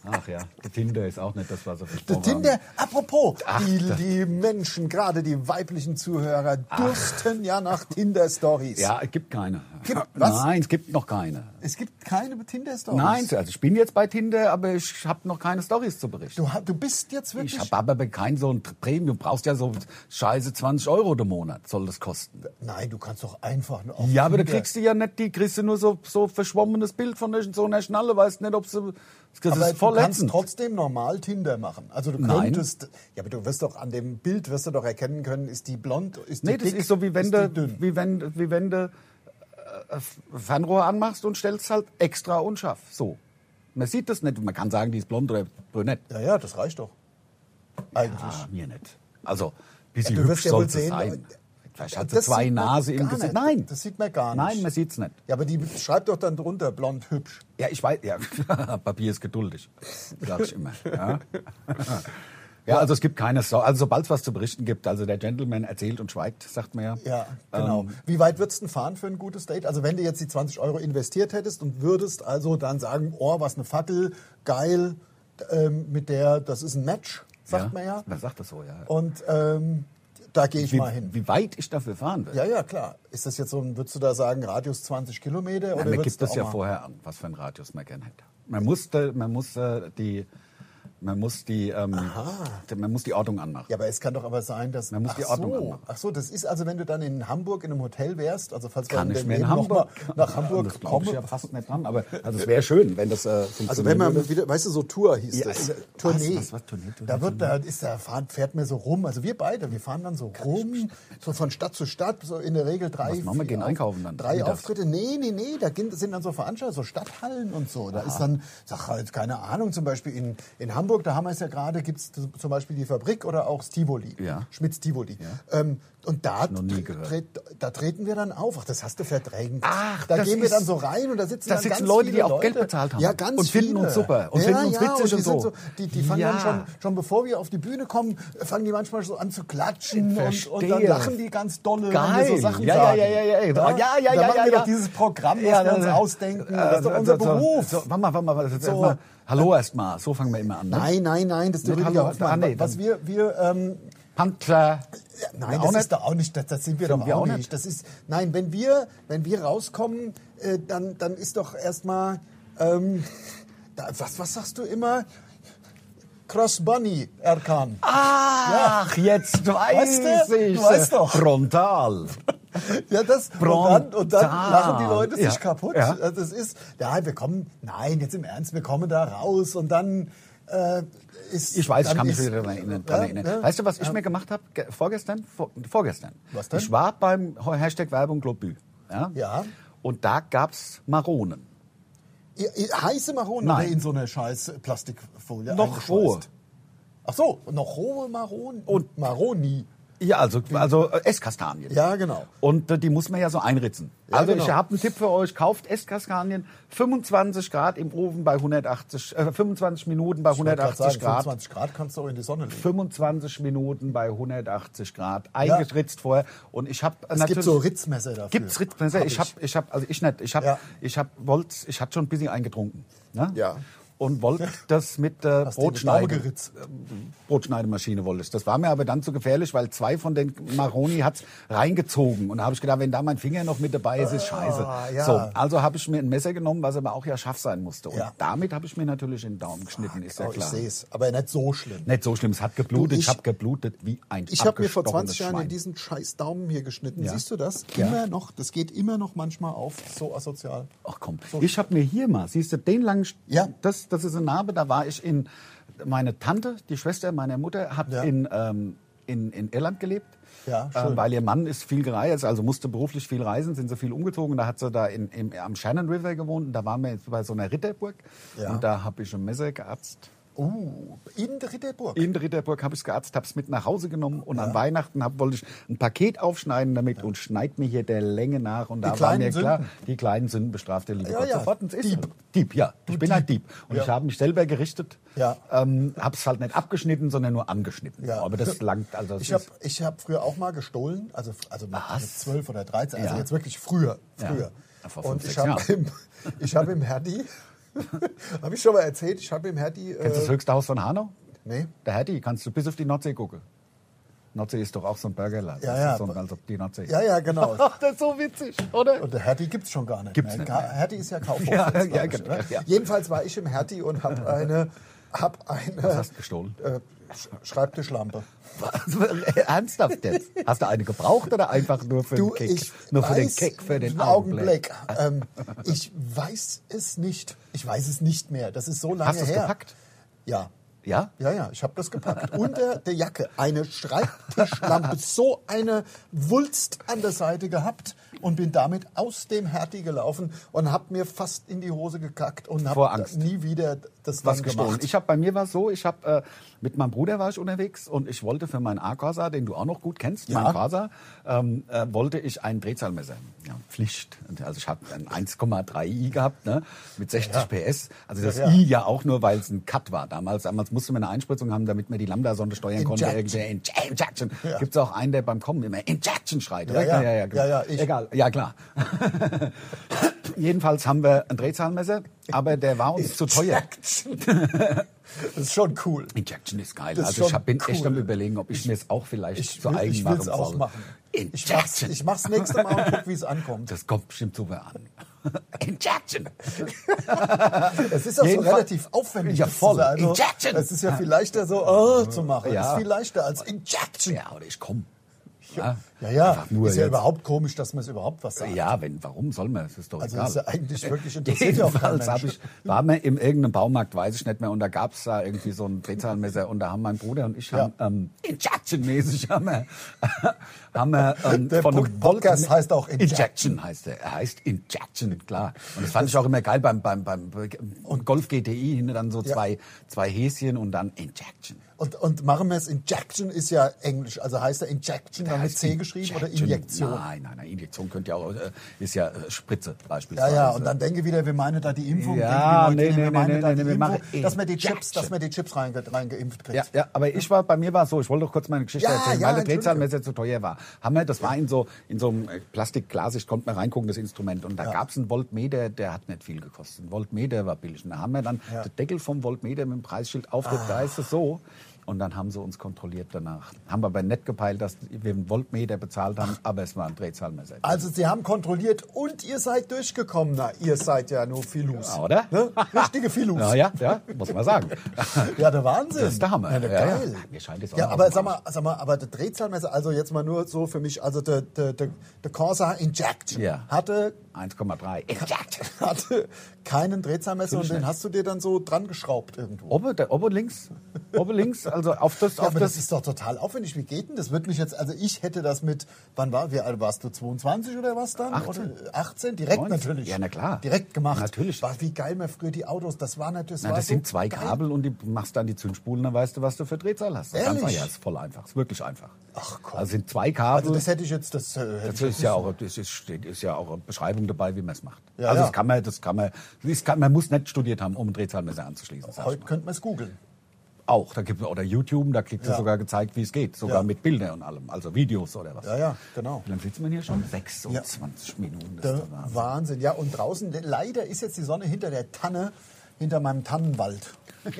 Ach ja, der Tinder ist auch nicht das, was er Der versprochen Tinder, apropos, Ach, die, die Menschen, gerade die weiblichen Zuhörer, dürsten ja nach Tinder-Stories. Ja, es gibt keine. Gibt- was? Nein, es gibt noch keine. Es gibt keine Tinder-Stories. Nein, also ich bin jetzt bei Tinder, aber ich habe noch keine Stories zu berichten. Du, du bist jetzt wirklich... Ich habe aber kein so ein Premium. Du brauchst ja so scheiße 20 Euro im Monat, soll das kosten. Nein, du kannst doch einfach... nur auf Ja, aber da kriegst du ja nicht, die kriegst du nur so, so verschwommenes Bild von so einer Schnalle, weißt nicht, ob sie, das Aber ist voll du kannst trotzdem normal Tinder machen. Also du Nein. könntest... Ja, aber du wirst doch an dem Bild wirst du doch erkennen können, ist die blond, ist die Nee, das dick, ist so wie wenn du, wie wenn, wie wenn du Fernrohr anmachst und stellst halt extra unscharf. So. Man sieht das nicht. Man kann sagen, die ist blond oder brünett. Ja, ja, das reicht doch. Eigentlich. Ah, mir nicht. Also, bisschen Ja, hübsch ja soll es sein. Vielleicht hat sie zwei Nase im Gesicht. nicht. Nein. Das sieht man gar nicht. Nein, man sieht es nicht. Ja, aber die schreibt doch dann drunter, blond hübsch. Ja, ich weiß, ja, Papier ist geduldig, sage ich immer. Ja. ja, also es gibt keine, so also sobald es was zu berichten gibt, also der Gentleman erzählt und schweigt, sagt man ja. Ja, genau. Ähm, Wie weit würdest du denn fahren für ein gutes Date? Also wenn du jetzt die 20 Euro investiert hättest und würdest also dann sagen, oh, was eine Fackel, geil, ähm, mit der, das ist ein Match, sagt ja, man ja. Man sagt das so, ja. Und ähm, da gehe ich Wie, mal hin. wie weit ich dafür fahren will. Ja, ja, klar. Ist das jetzt so ein, würdest du da sagen, Radius 20 Kilometer? Ja, oder man gibt auch ja vorher an, was für einen Radius man gerne hätte. Man musste, man muss äh, die, man muss die, ähm, man muss die Ordnung anmachen. Ja, aber es kann doch aber sein, dass. Man muss ach die Ordnung so, anmachen. Ach so, das ist also, wenn du dann in Hamburg in einem Hotel wärst, also falls Kann ich mehr in Hamburg nach Hamburg das ich kommen. ja fast nicht dran, aber also es wäre schön, wenn das äh, Also wenn man würde. wieder, weißt du, so Tour hieß Ja, das. äh, Tournee. was, was, was, Tournee, Tournee, da wird, da ist der fahrt, fährt mir so rum. Also wir beide, wir fahren dann so rum, so von Stadt zu Stadt, so in der Regel drei. Was machen wir? Gehen Auf- einkaufen dann? Drei Mittags? Auftritte. Nee, nee, nee. Da sind dann so Veranstaltungen, so Stadthallen und so. Da ist dann, sag halt, keine Ahnung, zum Beispiel in, in Hamburg, da haben wir es ja gerade, gibt es zum Beispiel die Fabrik oder auch Stivoli. Ja. Schmitz Tivoli. Ähm, und da. Tret, da treten wir dann auf. Ach, das hast du verdrängt. Ach, da gehen wir dann so rein und da sitzen da sitzen ganz Leute, die viele auch Leute. Geld bezahlt haben. Ja, ganz Und finden viele. uns super und ja, finden uns ja, witzig und die und sind so. Die, die fangen Ja. dann schon, schon bevor wir auf die Bühne kommen, fangen die manchmal so an zu klatschen und, und dann lachen die ganz dolle, wenn wir Geil. so Sachen Ja, ja, sagen. ja, ja, ja. Ja, ja, Da ja, machen ja, wir ja. doch dieses Programm, das Ja, wir uns da- ausdenken. Das ist doch unser so, so, Beruf. So, warte mal, warte mal, warte, So. so. mal. Hallo erstmal, so fangen wir immer an. Ne? Nein, nein, nein, das ist der Hallo, ah, Was wir, wir ähm, Pantler. Ja, nein, das nicht? ist doch auch nicht, das, das sind wir Sind doch wir auch, auch nicht. nicht? Das ist, nein, wenn wir, wenn wir rauskommen, äh, dann, dann ist doch erstmal, ähm, da, was, was sagst du immer? Cross Bunny, Erkan. Ach, jetzt weiß Weißt du? ich. Du weißt doch. Frontal. Ja, das, und dann, und dann lachen die Leute sich Ja. kaputt. Ja. Das ist, ja, wir kommen, nein, jetzt im Ernst, wir kommen da raus und dann äh, ist. Ich weiß, ich kann mich wieder daran erinnern. Ja, dran erinnern. ja. Weißt du, was ich mir gemacht habe? Ge- Vorgestern? Vor, vorgestern. Was denn? Ich war beim Hashtag Werbung Globü. Ja? Ja. Und da gab es Maronen. Heiße Maronen Nein. in so eine scheiß Plastikfolie? Noch rohe. Ach so, noch rohe Maronen? Und- Maroni. Ja, also, also äh, Esskastanien. Ja, genau. Und äh, die muss man ja so einritzen. Ja, also genau. ich habe einen Tipp für euch. Kauft Esskastanien 25 Grad im Ofen bei 180, äh, 25 Minuten bei Ich wollte grad 180 sagen, Grad. 25 Grad kannst du auch in die Sonne legen. 25 Minuten bei 180 Grad eingeritzt vorher und ich habe Es gibt so Ritzmesser dafür. Gibt's Ritzmesser? Hab Ich habe, ich habe, also ich nicht. Ich habe, Ja. ich habe, wollt, ich hatte schon ein bisschen eingetrunken. Ne? Ja. Und wollte das mit äh, Schnaube Brotschneide, geritzt. Brotschneidemaschine wollte ich. Das war mir aber dann zu gefährlich, weil zwei von den Maroni hat's reingezogen. Und da habe ich gedacht, wenn da mein Finger noch mit dabei ist, ist scheiße. Ah, ja. So, also habe ich mir ein Messer genommen, was aber auch ja scharf sein musste. Und Ja. damit habe ich mir natürlich in den Daumen geschnitten, ist ja oh, ich klar. sehe es, aber nicht so schlimm. Nicht so schlimm, es hat geblutet, Du, ich, ich- habe geblutet wie ein Ich habe mir vor abgestochenes 20 Jahren in diesen scheiß Daumen hier geschnitten. Ja. Siehst du das? Immer noch, das geht immer noch manchmal auf, so asozial. Ach komm, ich habe mir hier mal, siehst du, den langen, Ja. das, das ist eine Narbe, da war ich in, meine Tante, die Schwester meiner Mutter, hat Ja. in, ähm, in, in Irland gelebt. Ja. Ähm, weil ihr Mann ist viel gereist, also musste beruflich viel reisen, sind sie viel umgezogen. Da hat sie da in, im, am Shannon River gewohnt und da waren wir jetzt bei so einer Ritterburg Ja. und da habe ich ein Messer geatzt. Uh, in der Ritterburg. In der Ritterburg habe ich es geatzt, habe es mit nach Hause genommen und an Weihnachten hab, wollte ich ein Paket aufschneiden damit und schneid mir hier der Länge nach. Und da war mir klar, Sünden. die kleinen Sünden bestraft der liebe Ja, Gott ja, sofort. Und es Dieb. Dieb, ja. Ich bin ein Dieb. Und Ja. ich habe mich selber gerichtet. Ja. Ähm, habe es halt nicht abgeschnitten, sondern nur angeschnitten. Ja. Aber das langt. Also das Ich habe hab früher auch mal gestohlen, also, also mit mit 12 oder 13, also Ja. jetzt wirklich früher. Ja. früher. Ja, Und ich habe im, hab im Herdi, habe ich schon mal erzählt, ich habe im Herdi... Kennst du das Äh, höchste Haus von Hanau? nee, Der Hertie, kannst du bis auf die Nordsee gucken. Nordsee ist doch auch so ein Burgerladen. Ja, ja. So, als ob die Nordsee ja, ja, genau. Das ist so witzig, oder? Und der Hertie gibt es schon gar nicht Gibt's mehr. nicht. Hertie ist ja Kaufhof. Ja, jetzt, ja, genau, ne? ja. Jedenfalls war ich im Hertie und habe eine, hab eine Was hast du gestohlen? Äh, Sch- Schreibtischlampe. Was? Ernsthaft jetzt? Hast du eine gebraucht oder einfach nur für Du, den Kick? ich nur für den Kick, für den Augenblick. Augenblick. ähm, ich weiß es nicht. Ich weiß es nicht mehr. Das ist so lange Hast du es her. gepackt? Ja. Ja? Ja, ja, ich habe das gepackt. Unter der Jacke eine Schreibtischlampe, so eine Wulst an der Seite gehabt. Und bin damit aus dem Hertie gelaufen und habe mir fast in die Hose gekackt und habe nie wieder das was gestohlen. gemacht. Ich habe bei mir war es so, ich habe äh, mit meinem Bruder war ich unterwegs und ich wollte für meinen A-Corsa, den du auch noch gut kennst, Ja. meinen Corsa, ähm, äh, wollte ich ein Drehzahlmesser. Ja, Pflicht. Also ich habe ein 1,3 i gehabt, ne, mit 60 PS. Also das Ja, ja. i ja auch nur, weil es ein Cut war. Damals, damals musste man eine Einspritzung haben, damit man die Lambda-Sonde steuern konnte. Injection. Injection. Ja. Gibt es auch einen, der beim Kommen immer Injection schreit? Ja, ja. ja, ja, genau. Ja, ja, ich. Egal, ja klar. Jedenfalls haben wir ein Drehzahlmesser, aber der war uns zu teuer. Das ist schon cool. Injection ist geil. Das ist also ich schon hab, bin echt cool. am überlegen, ob ich, mir es auch vielleicht Ich zu will eigen ich machen will's auch soll. machen. Ich mach's, Injection. ich mach's nächste Mal und guck, wie es ankommt. Das kommt bestimmt super an. Injection. Es ist auch so relativ aufwendig. Ja, das voll. Also, Injection. Es ist ja viel leichter so oh, zu machen. Ja. Es ist viel leichter als Injection. Ja, oder ich komme. Ja, Ja, ja. Nur ist ja jetzt. überhaupt komisch, dass man es überhaupt was sagt. Ja, wenn, warum soll man? Das ist doch Also egal. ist ja eigentlich wirklich interessiert ja kein Jedenfalls Mensch. ich, war man in irgendeinem Baumarkt, weiß ich nicht mehr, und da gab's da irgendwie so ein Drehzahlmesser und da haben mein Bruder und ich haben, ähm, Injection-mäßig haben wir, haben wir ähm, Der von Podcast Volt- heißt auch Injection. Injection heißt er. Er heißt Injection, klar. Und das fand ich auch immer geil beim, beim, beim Golf GTI, hinten dann so Ja. zwei, zwei Häschen und dann Injection. Und, und machen wir es, Injection ist ja Englisch. Also heißt der Injection dann mit heißt C geschrieben oder Injektion? Nein, nein, nein, Injektion könnte ja auch, äh, ist ja äh, Spritze Ja, beispielsweise. ja, und dann denke wieder, wir meinen da die Impfung. Ja, nee, wir nee, meinen nee, da nee, die nee, wir Impfung, dass man die Chips, dass man die Chips reinge, reingeimpft kriegt. Ja, ja, aber ich war, bei mir war es so, ich wollte doch kurz meine Geschichte Ja, erzählen, ja, weil der. Drehzahlmesser zu teuer war. Haben wir, das war in so, in so einem äh, Plastikglas, ich konnte mal reingucken, das Instrument. Und da gab's einen Voltmeter, der hat nicht viel gekostet. Ein Voltmeter war billig. Und da haben wir dann Ja. den Deckel vom Voltmeter mit dem Preisschild aufgedreht, da ist es so. Und dann haben sie uns kontrolliert danach. Haben aber nicht gepeilt, dass wir einen Voltmeter bezahlt haben, aber es war ein Drehzahlmesser. Also sie haben kontrolliert und ihr seid durchgekommen. Na, ihr seid ja nur Filus. Ja, oder? Ne? Richtige Filus. Ja, ja, ja, muss man sagen. Ja, der Wahnsinn. Das ist der Hammer. Ja, Ja, geil. ja. Mir scheint es auch ja, aber sag mal, sag mal, aber der Drehzahlmesser, also jetzt mal nur so für mich, also der, der, der, der Corsa Injection Ja. hatte, 1,3. Injection. hatte keinen Drehzahlmesser und den hast du dir dann so dran geschraubt irgendwo. Oben, der, oben links. Oben links, also auf das, Ja, auf aber das, das ist doch total aufwendig. Wie geht denn das? Wird mich jetzt, also ich hätte das mit, wann war, wie alt warst du? 22 oder was dann? 18. Oder 18? Direkt 19. natürlich. Ja, na klar. Direkt gemacht. Natürlich. War, wie geil man früher die Autos, das war natürlich, das Na, war das so sind zwei geil. Kabel und die machst dann die Zündspulen, dann weißt du, was du für Drehzahl hast. Das ist Ehrlich? einfach, ja, ist voll einfach. Ist wirklich einfach. Ach komm. Also sind zwei Kabel. Also das hätte ich jetzt, das, äh, hätte das ist ja auch, das ist, steht, ist ja auch eine Beschreibung dabei, wie man es macht. Ja, also ja. das kann man, das kann man, das kann, man muss nicht studiert haben, um ein Drehzahlmesser anzuschließen. Heute könnte man es googeln. Auch, da gibt oder YouTube, da kriegt es Ja. sogar gezeigt, wie es geht, sogar Ja. mit Bildern und allem, also Videos oder was. Ja, ja, genau. Wie lange sitzen wir hier schon? 26 Minuten. Das der Wahnsinn. Wahnsinn. Ja, und draußen, leider ist jetzt die Sonne hinter der Tanne, hinter meinem Tannenwald.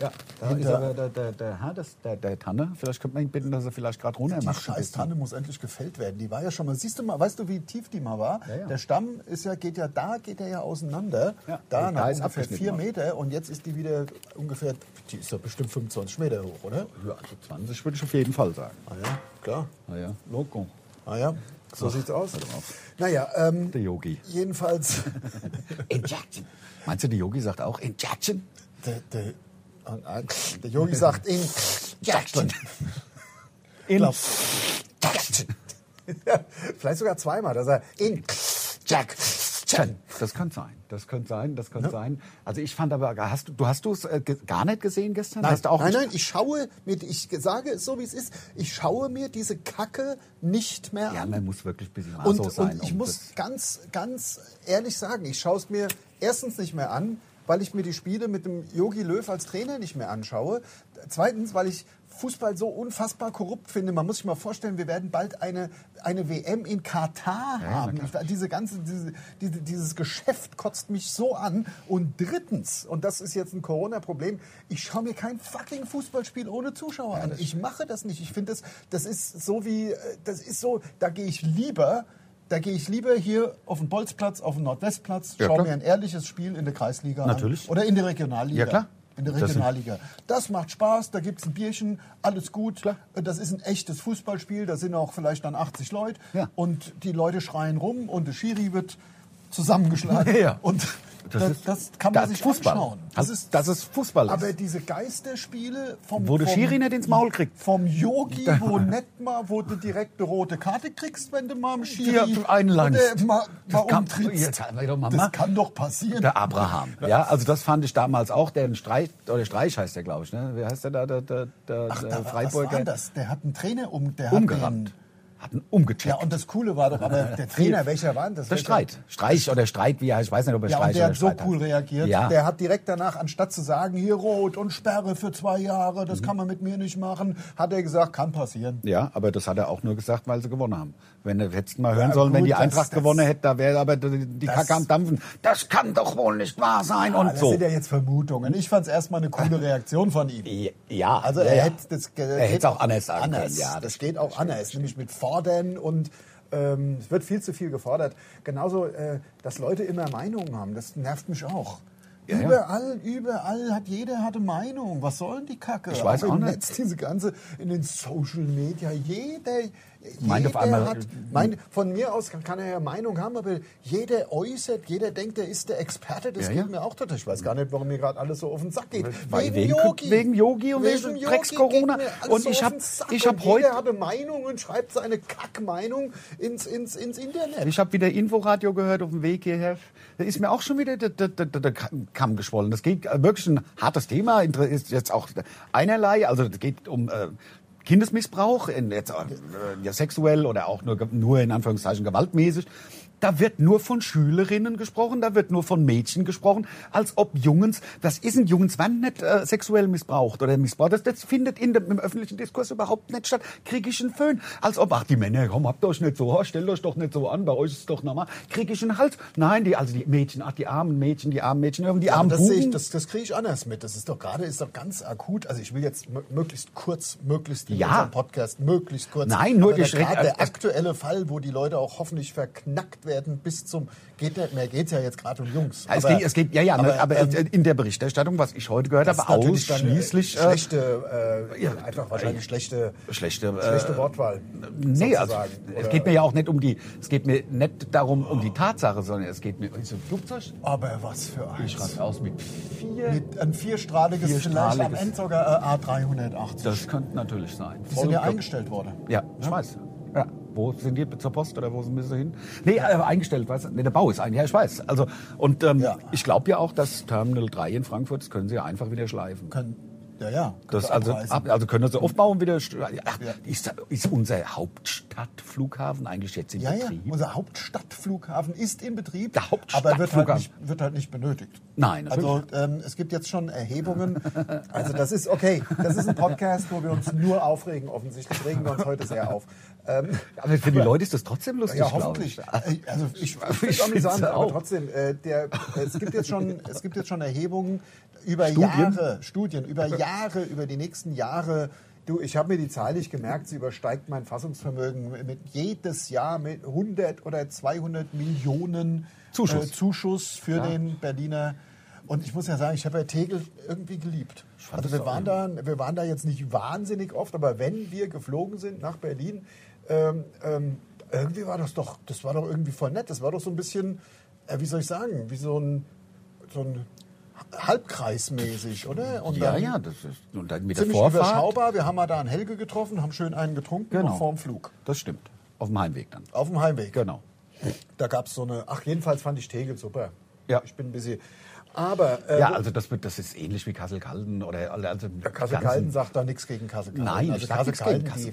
Ja, da ist aber der, der, der Herr des, der, der Tanne. Vielleicht könnte man ihn bitten, dass er vielleicht gerade runter Die macht. ein scheiß. Tanne muss endlich gefällt werden. Die war ja schon mal, siehst du mal, weißt du, wie tief die mal war? Ja, ja. Der Stamm ist ja, geht ja, da geht er ja auseinander. Ja, da nach da ist ungefähr vier. Meter und jetzt ist die wieder ungefähr, die ist ja bestimmt 25 Meter hoch, oder? Ja, also 20 würde ich auf jeden Fall sagen. Ah ja, klar. Na ja, Loco. Ah ja, so sieht's aus. Naja, ähm, Der Yogi. jedenfalls, Injection. Meinst du, der Yogi sagt auch Injection? der, der, der Yogi sagt in Jackson. Injection. Ja, Vielleicht sogar zweimal, dass er in Jackson. Das könnte sein. Das könnte sein. Das könnte sein. Also ich fand aber, hast du, du hast du es äh, gar nicht gesehen gestern? Nein, nein, nein, ich schaue mir, ich sage es so, wie es ist, ich schaue mir diese Kacke nicht mehr Ja, an. man muss wirklich ein bisschen Und, maßlos sein. und ich muss ganz, ganz ehrlich sagen, ich schaue es mir erstens nicht mehr an, weil ich mir die Spiele mit dem Yogi Löw als Trainer nicht mehr anschaue. Zweitens, weil ich Fußball so unfassbar korrupt finde. Man muss sich mal vorstellen, wir werden bald eine, eine WM in Katar Ja, haben. diese ganze, diese, diese, dieses Geschäft kotzt mich so an. Und drittens, und das ist jetzt ein Corona-Problem, ich schaue mir kein fucking Fußballspiel ohne Zuschauer an. Ich mache das nicht. Ich finde, das, das ist so wie, äh, das ist so, da gehe ich lieber da gehe ich lieber hier auf den Bolzplatz, auf den Nordwestplatz, Ja, schaue klar. mir ein ehrliches Spiel in der Kreisliga Natürlich. an. Oder in der Regionalliga. Ja, klar. In der Regionalliga. Das macht Spaß, da gibt es ein Bierchen, alles gut. Das ist ein echtes Fußballspiel, da sind auch vielleicht dann 80 Leute. Ja. Und die Leute schreien rum und der Schiri wird zusammengeschlagen. Ja. Und Das, das kann man das sich ist Fußball. anschauen. Das ist, das ist Fußball. Aber diese Geisterspiele vom Wo vom- Schiri nicht ins Maul kriegt. Vom Yogi, wo nicht mal, wo du direkt eine rote Karte kriegst, wenn du mal am Schiri Dir einlangst. mal, mal Das kann-. Jetzt doch mal das kann doch passieren. Der Abraham. Ja, also das fand ich damals auch. Der Streich, oder Streich heißt der, glaube ich. Ne? Wie heißt der da? Der, der, der, Ach, der da, was war Freiburger. das? Der hat einen Trainer um, der hat Umgerannt. den- Hat ihn umgecheckt. Ja, und das Coole war doch, aber der Trainer, welcher war denn das? der Welcher- Streit. Streich oder Streit, wie er heißt. Ich weiß nicht, ob er Ja, Streich und der oder hat so Streit cool heißt. reagiert. Ja. Der hat direkt danach, anstatt zu sagen, hier rot und Sperre für zwei Jahre, Mhm. das kann man mit mir nicht machen, hat er gesagt, kann passieren. Ja, aber das hat er auch nur gesagt, weil sie gewonnen haben. Wenn du hättest mal hören Ja, sollen, wenn gut, die das- Eintracht das- gewonnen hätte, da wäre aber die, die Das- Kacke am Dampfen. Das kann doch wohl nicht wahr sein Ah, und das so. sind ja jetzt Vermutungen. Ich fand es erstmal eine coole Reaktion von ihm. Ja, Also ja, er ja. hätte das Er es auch anders sagen anders. können. Ja, das, das geht auch anders, nämlich mit fordern und ähm, es wird viel zu viel gefordert. Genauso, äh, dass Leute immer Meinungen haben, das nervt mich auch. Ja, ja. überall, überall hat jeder hatte Meinung. Was soll denn die Kacke? Ich weiß auch auch im nicht. Netz, diese ganze in den Social Media, jeder, Meint jeder auf einmal- hat, mein, von mir aus kann, kann er ja Meinung haben, aber jeder äußert, jeder denkt, er ist der Experte. Das Ja, geht ja. mir auch total. Ich weiß gar nicht, warum mir gerade alles so auf den Sack geht. Weil wegen- wegen Yogi und wegen Yogi Drecks Corona. Und so ich auf hab- den Sack. ich hab heute- Jeder hat eine Meinung und schreibt seine Kackmeinung ins, ins, ins Internet. Ich habe wieder Inforadio gehört auf dem Weg hierher. Da ist mir auch schon wieder der, der, der, der Kamm geschwollen. Das geht äh, wirklich ein hartes Thema. Ist jetzt auch einerlei. Also es geht um äh, Kindesmissbrauch, in, jetzt, äh, ja, sexuell oder auch nur, nur in Anführungszeichen gewaltmäßig. Da wird nur von Schülerinnen gesprochen, da wird nur von Mädchen gesprochen, als ob Jungs, was ist ein Jungs, wann nicht äh, sexuell missbraucht oder missbraucht. Das, das findet in dem, im öffentlichen Diskurs überhaupt nicht statt. Krieg ich einen Föhn, als ob, ach die Männer, komm, habt euch nicht so, oh, stellt euch doch nicht so an, bei euch ist es doch normal. Krieg ich einen Hals. Nein, die, also die Mädchen, ach die armen Mädchen, die armen Mädchen, die Ja, armen das, ich, das, das kriege ich anders mit. Das ist doch gerade ist doch ganz akut. Also ich will jetzt mö- möglichst kurz, möglichst in Ja. Podcast, möglichst kurz. Nein, nur die der, gerade der äh, aktuelle Fall, wo die Leute auch hoffentlich verknackt werden bis zum geht nicht mehr. Geht ja jetzt gerade um Jungs. es, geht, es geht, ja, ja, aber, aber ähm, in der Berichterstattung, was ich heute gehört habe, ist natürlich dann, äh, ausschließlich äh, schlechte, äh, ja, einfach wahrscheinlich schlechte, schlechte, äh, schlechte Wortwahl. Nee, also es geht mir ja auch nicht um die, es geht mir nicht darum um die Tatsache, sondern es geht mir um so ein Flugzeug. Aber was für ein. Ich schreibe aus mit vier. Mit ein vierstrahliges, vielleicht am Vierstrahliges. Ende sogar äh, A380. Das könnte natürlich sein. die sind ja eingestellt worden. Ja, ich weiß. Ja. Wo sind die zur Post oder wo sind sie hin? Nee, äh, eingestellt, weißt du? Nee, der Bau ist ein, ja, ich weiß. Also, und ähm, Ja. ich glaube ja auch, dass Terminal 3 in Frankfurt, das können sie ja einfach wieder schleifen. Können, ja, ja. Das, können also, ab, also können sie aufbauen wieder. Ach, ist, ist unser Hauptstadtflughafen eigentlich jetzt in Ja, ja, Betrieb? unser Hauptstadtflughafen ist in Betrieb, Der aber wird halt, Hauptstadtflughafen. nicht, wird halt nicht benötigt. Nein, natürlich. Also ähm, es gibt jetzt schon Erhebungen. Also das ist okay. Das ist ein Podcast, wo wir uns nur aufregen. Offensichtlich regen wir uns heute sehr auf. Ähm, Aber für die Leute ist das trotzdem lustig, ja, hoffentlich. ich. Äh, Also ich, ich Ich finde es find's aber auch. trotzdem, äh, der, es, gibt jetzt schon, es gibt jetzt schon Erhebungen über Studien? Jahre, Studien, über Jahre, über die nächsten Jahre. Du, ich habe mir die Zahl nicht gemerkt, sie übersteigt mein Fassungsvermögen mit jedes Jahr mit 100 oder 200 Millionen Zuschuss. Äh, Zuschuss für den Berliner. Und ich muss ja sagen, ich habe ja Tegel irgendwie geliebt. Also wir waren, da, wir waren da jetzt nicht wahnsinnig oft, aber wenn wir geflogen sind nach Berlin, ähm, ähm, irgendwie war das doch, das war doch irgendwie voll nett. Das war doch so ein bisschen, äh, wie soll ich sagen, wie so ein, so ein Halbkreismäßig, oder? Und Ja, ja, das ist und dann mit der Ziemlich Vorfahrt. überschaubar. Wir haben mal da einen Helge getroffen, haben schön einen getrunken Genau. vorm Flug. Das stimmt. Auf dem Heimweg dann. Auf dem Heimweg. Genau. Da gab es so eine, ach jedenfalls fand ich Tegel super. Ja. Ich bin ein bisschen, aber äh, Ja, also das, das ist ähnlich wie Kassel-Calden oder also Kassel-Calden sagt da nichts gegen Kassel-Calden. Nein, also Kassel-Calden, gegen die.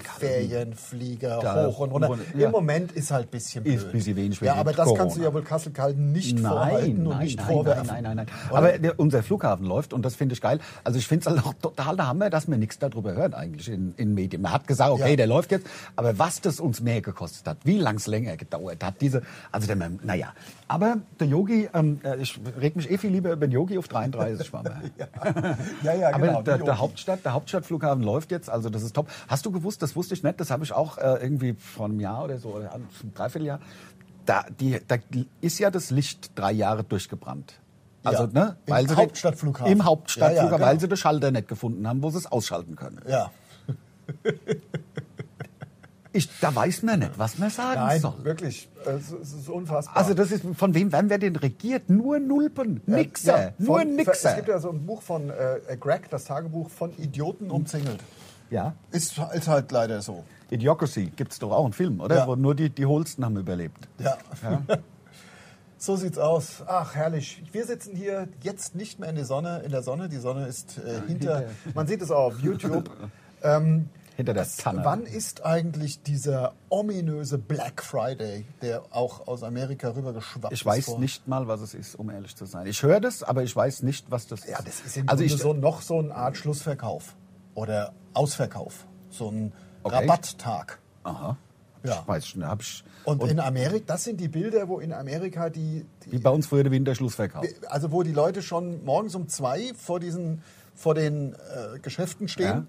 Ferienflieger Da hoch und runter. und- ja. Im Moment ist halt ein bisschen blöd. Ist ein bisschen wenig Ja, aber das kannst du Corona. ja wohl Kassel-Calden nicht Nein, vorhalten und nein, nicht nein, vorwerfen. nein, nein, nein, nein. Aber der, unser Flughafen läuft und das finde ich geil. Also ich finde es halt auch total der Hammer, dass man nichts darüber hört eigentlich in, in Medien. Man hat gesagt, okay, Ja. der läuft jetzt, aber was das uns mehr gekostet hat, wie lang es länger gedauert hat, diese, also der, naja. Aber der Yogi, ähm, äh, ich reg mich eh viel lieber über den Yogi auf 33 war mal. ja, ja, Aber genau. der, der. Hauptstadt, der Hauptstadtflughafen läuft jetzt, also das ist top. Hast du gewusst, das wusste ich nicht, das habe ich auch äh, irgendwie vor einem Jahr oder so, oder ein Dreivierteljahr, da, die, da ist ja das Licht drei Jahre durchgebrannt. Also, Ja, ne? im Weil sie den- Hauptstadtflughafen. Im Hauptstadtflughafen, Ja, ja, weil genau. sie den Schalter nicht gefunden haben, wo sie es ausschalten können. Ja. ich, da weiß man nicht, was man sagen Nein, soll. wirklich. Es, es ist unfassbar. Also das ist, von wem werden wir denn regiert? Nur Nulpen, Nixer, Ja, nur von- Nixer. Es gibt ja so ein Buch von äh, Greg, das Tagebuch von Idioten umzingelt. ja. Ist, ist halt leider so. Idiocracy gibt es doch auch einen Film, oder? Ja. Wo nur die, die Holsten haben überlebt. Ja. so sieht's aus. Ach, herrlich. Wir sitzen hier jetzt nicht mehr in der Sonne. In der Sonne. Die Sonne ist äh, hinter. Man sieht es auch auf YouTube. Ähm, Hinter der Tanne. Wann ist eigentlich dieser ominöse Black Friday, der auch aus Amerika rübergeschwappt ist? Ich weiß vor- nicht mal, was es ist, um ehrlich zu sein. Ich höre das, aber ich weiß nicht, was das ist. Ja, das ist im also Grunde ich, so noch so eine Art Schlussverkauf oder Ausverkauf. So ein Okay. Rabatttag. Aha. Ja. Ich weiß schon, hab ich. Und, Und, in Amerika, das sind die Bilder, wo in Amerika die, die wie bei uns früher der Winterschlussverkauf. also wo die Leute schon morgens um zwei vor diesen vor den äh, Geschäften Ja.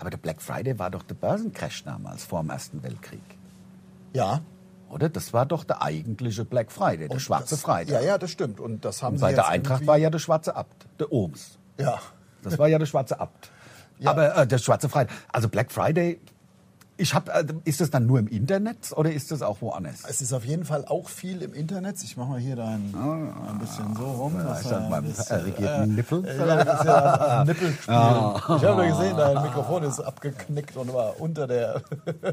Aber der Black Friday war doch der Börsencrash damals vor dem Ersten Weltkrieg. Ja. Oder? Das war doch der eigentliche Black Friday, der Und schwarze das, Freitag. Ja, ja, das stimmt. Und das haben Und bei der Eintracht war ja der schwarze Abt, der Ohms. ja. Das war ja der schwarze Abt. Ja. Aber äh, der schwarze Freitag, also Black Friday, ich hab, äh, ist das dann nur im Internet oder ist das auch woanders? Es ist auf jeden Fall auch viel im Internet. Ich mache mal hier dein, ein bisschen so rum. Da dass ist dann er beim ein erregierten Nippel. Ich habe das ja Nippel spielen. Ich habe ja gesehen, dein Mikrofon ist abgeknickt und war unter der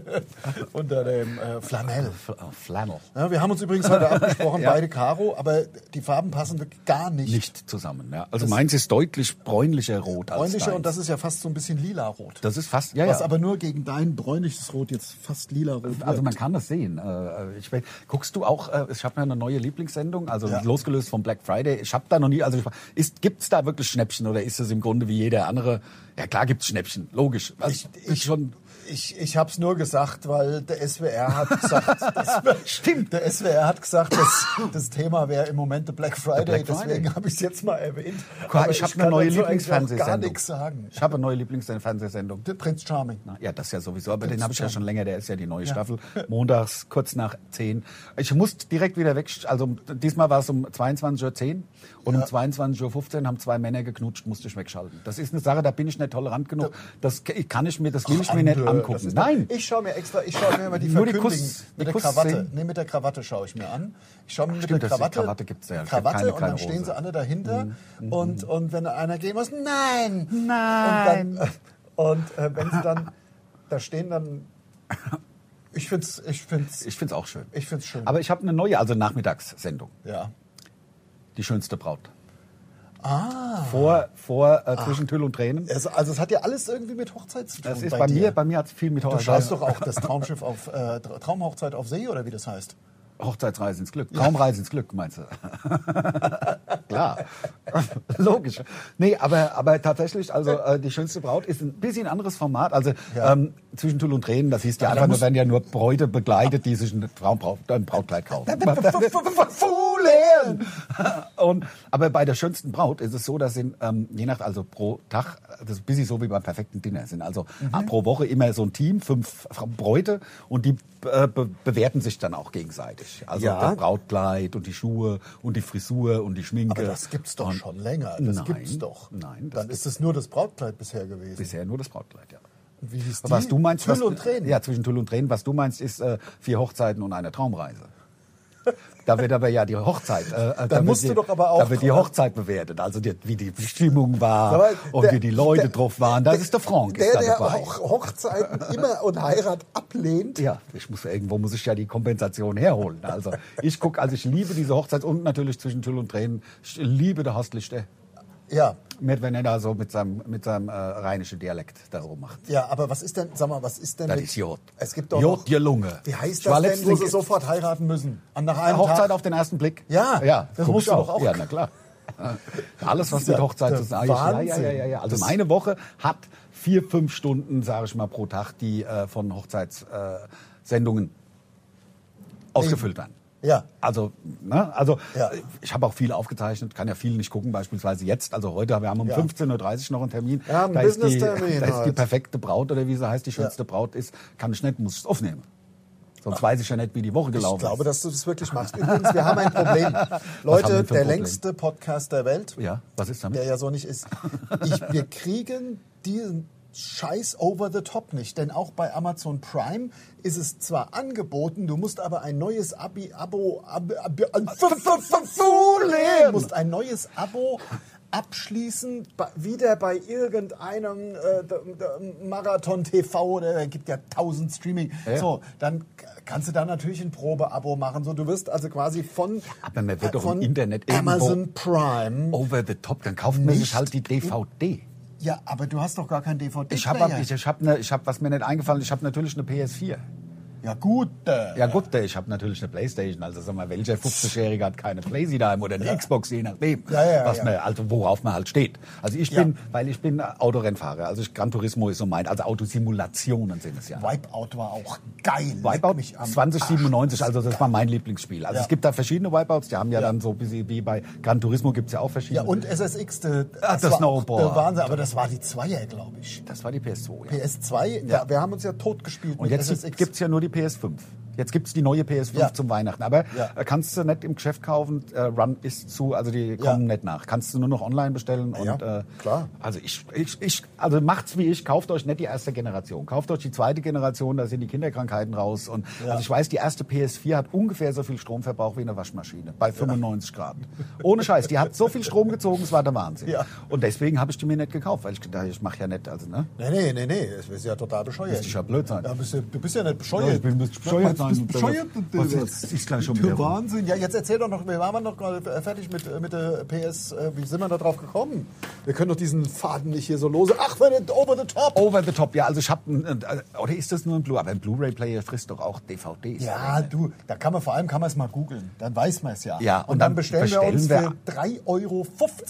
unter dem äh, Flanell. F- oh, Flannel. Ja, wir haben uns übrigens heute abgesprochen, beide Karo, aber die Farben passen wirklich gar nicht. Nicht zusammen, ja. Also meins ist deutlich bräunlicher rot als Bräunlicher und das ist ja fast so ein bisschen lila-rot. das ist fast, ja, Was ja. aber nur gegen dein bräunliches Rot jetzt fast lila-rot Also man kann das sehen. Äh, Ich, weiß- guckst du auch, äh, ich habe ja eine neue Lieblingssendung, also Ja. losgelöst vom Black Friday. Ich habe da noch nie, also gibt es da wirklich Schnäppchen oder ist es im Grunde wie jeder andere? Ja klar gibt's Schnäppchen, logisch. Also, Ich- ich- schon, Ich, ich habe es nur gesagt, weil der SWR hat gesagt, das Stimmt. Der SWR hat gesagt, das, das Thema wäre im Moment der Black Friday. Black Friday. Deswegen habe ich es jetzt mal erwähnt. Aber ich habe eine neue Lieblingsfernsehsendung. Gar nichts sagen. Ich habe eine neue Lieblingsfernsehsendung. Der Prinz Charming. Na, Ja, das ja sowieso, aber den Das habe ich ja schon länger, der ist ja die neue Ja. Staffel. Montags, kurz nach 10. Ich musste direkt wieder weg, also diesmal war es um 22.10 Uhr und um 22.15 Uhr haben zwei Männer geknutscht, musste ich wegschalten. Das ist eine Sache, da bin ich nicht tolerant genug. Das kann ich mir, das will ich mir nicht angucken. Nein! Ich schaue mir extra, ich schaue mir immer die Nur die Verkündigung Kuss- mit die der Krawatte. Nee, mit der Krawatte schaue ich mir an. Ich schaue mir mit Stimmt, der Krawatte. Krawatte gibt's ja. Krawatte keine und dann stehen sie alle dahinter und, und wenn einer gehen muss, nein! Nein. Und, dann, und äh, wenn sie dann da stehen, dann. Ich finde es ich find's, Ich finde es auch schön. ich find's schön. Aber ich habe eine neue, also Nachmittagssendung. ja. Die schönste Braut. Ah. Vor, vor äh, zwischen Tüll und Tränen. Also, also es hat ja alles irgendwie mit Hochzeit zu tun. Das ist bei, dir. mir, bei mir hat es viel mit Du Hochzeit. schaust doch auch das Traumschiff auf äh, Traumhochzeit auf See oder wie das heißt. Hochzeitsreise ins Glück. Traumreise ins Glück, meinst du? Klar. Logisch. Nee, aber, aber tatsächlich, also äh, die schönste Braut ist ein bisschen anderes Format. Also Ja. ähm, zwischen Tull und Tränen, das hieß ja einfach nur, werden ja nur Bräute begleitet, die sich ein, Traumbraut, ein Brautkleid kaufen. Fuhlen! Und, aber bei der schönsten Braut ist es so, dass sind ähm, je nach, also pro Tag, das ist ein bisschen so wie beim perfekten Dinner, sind also Mhm. pro Woche immer so ein Team, fünf Bräute und die äh, be bewerten sich dann auch gegenseitig. Also Ja. das Brautkleid und die Schuhe und die Frisur und die Schminke. Aber das gibt's doch und schon länger. Das Nein, gibt's doch. nein, Dann ist es nur das Brautkleid bisher gewesen. Bisher nur das Brautkleid, ja. Wie hieß die? Was du meinst, Tüll was, und Tränen. Ja, zwischen Tull und Tränen. Was du meinst, ist äh, vier Hochzeiten und eine Traumreise. Da wird aber ja die Hochzeit. Äh, da musst die, du doch aber auch- Da wird die Hochzeit bewertet. Also die, wie die Stimmung war Aber und der- wie die Leute der- drauf waren. Da ist der Frank Der, ist da der dabei. Hochzeiten immer und Heirat ablehnt. Ja, ich muss irgendwo muss ich ja die Kompensation herholen. Also ich gucke, also ich liebe diese Hochzeit und natürlich zwischen Tull und Tränen. Ich liebe der Hostlichter. Ja. Mit wenn er da so mit seinem mit seinem äh, rheinischen Dialekt darum macht. Ja, aber was ist denn, sag mal, was ist denn Das mit... ist Jod. Es gibt doch Jod, die Lunge. Wie heißt Ich das denn, wo sie sofort heiraten müssen? An nach einem Hochzeit Tag? auf den ersten Blick? Ja, ja das du doch auch. Ja, na klar. Alles, was mit Hochzeit zu sagen hat. Ja, ja, ja, ja, ja. Also Das- meine Woche hat vier, fünf Stunden, sage ich mal, pro Tag, die äh, von Hochzeitssendungen äh, ausgefüllt werden. Ja. Also, ne, also Ja. ich habe auch viel aufgezeichnet, kann ja viel nicht gucken, beispielsweise jetzt. Also heute, wir haben um Ja. 15.30 Uhr noch einen Termin. Ja, einen da ist, die, Business-Termin da ist die perfekte Braut oder wie sie heißt, die schönste Braut ist, kann ich nicht, muss ich es aufnehmen. Sonst weiß ich ja nicht, wie die Woche gelaufen Ich glaube, ist. dass du das wirklich machst. Übrigens, wir haben ein Problem. haben wir Leute, der Problem? längste Podcast der Welt, Ja, was ist damit? der ja so nicht ist. Ich, wir kriegen diesen scheiß over the top nicht. Denn auch bei Amazon Prime ist es zwar angeboten, du musst aber ein neues Abi, Abo, Abi, Abi, du musst ein neues Abo abschließen, wieder bei irgendeinem äh, Marathon TV, oder gibt ja tausend Streaming. So, dann kannst du da natürlich ein Probeabo machen. So, du wirst also quasi von, Aber man wird doch von im Internet Amazon Prime. Over the top, dann sich Nicht halt die DVD. Ja, aber du hast doch gar kein DVD. Ich habe, ich, ich hab ne, hab, was mir nicht eingefallen, ich habe natürlich eine PS4. Ja gut. Äh, Ja gut, ich habe natürlich eine Playstation. Also sag mal, welcher 50-Jährige hat keine Playsee daheim oder eine Xbox, je nachdem, Ja, ja, was ja. Man, also worauf man halt steht. Also ich Ja. bin, weil ich bin Autorennfahrer, also ich, Gran Turismo ist so mein, also Autosimulationen sind es ja. Wipeout war auch geil. Wipeout mich am 2097, also das war mein Lieblingsspiel. Also Ja. es gibt da verschiedene Wipeouts, die haben ja, Ja. dann so ein bisschen wie bei Gran Turismo gibt es ja auch verschiedene. Ja, und SSX, de, Ah, das war auch Snowboard. der Wahnsinn, aber das war die Zweier, glaube ich. das war die PS2, ja. PS2, ja. wir haben uns ja totgespielt Und mit jetzt SSX. gibt es ja nur die PS5. Jetzt gibt es die neue PS5 Ja. zum Weihnachten. Aber Ja. äh, kannst du nicht im Geschäft kaufen, äh, Run ist zu, also die kommen nicht nach. Kannst du nur noch online bestellen. Ja, und, äh, klar. Also ich, ich, ich, also macht's wie ich, kauft euch nicht die erste Generation. Kauft euch die zweite Generation, da sind die Kinderkrankheiten raus. Und also ich weiß, die erste PS4 hat ungefähr so viel Stromverbrauch wie eine Waschmaschine bei 95 Grad. Ohne Scheiß, die hat so viel Strom gezogen, es war der Wahnsinn. Ja. Und deswegen habe ich die mir nicht gekauft, weil ich gedacht, ich mache ja nicht, also ne? Nee, nee, nee, nee, das ist ja total bescheuert. Müsste ich ja blöd sein. Ja, bist du, du bist ja nicht bescheuert. Ja, ich bin bescheuert bist bescheuert. Was ist- ist gleich schon wieder. Wahnsinn. Ja, jetzt erzähl doch noch, wir waren noch fertig mit, mit der PS. äh, Wie sind wir da drauf gekommen? Wir können doch diesen Faden nicht hier so lose. Ach, wenn over the top. Over the top, ja, also ich habe, oder ist das nur ein Blu, aber ein Blu-ray-Player frisst doch auch DVDs. Ja, du, da kann man vor allem kann man es mal googeln. Dann weiß man es ja. Ja, und, und dann dann bestellen, wir uns bestellen für 3,50 Euro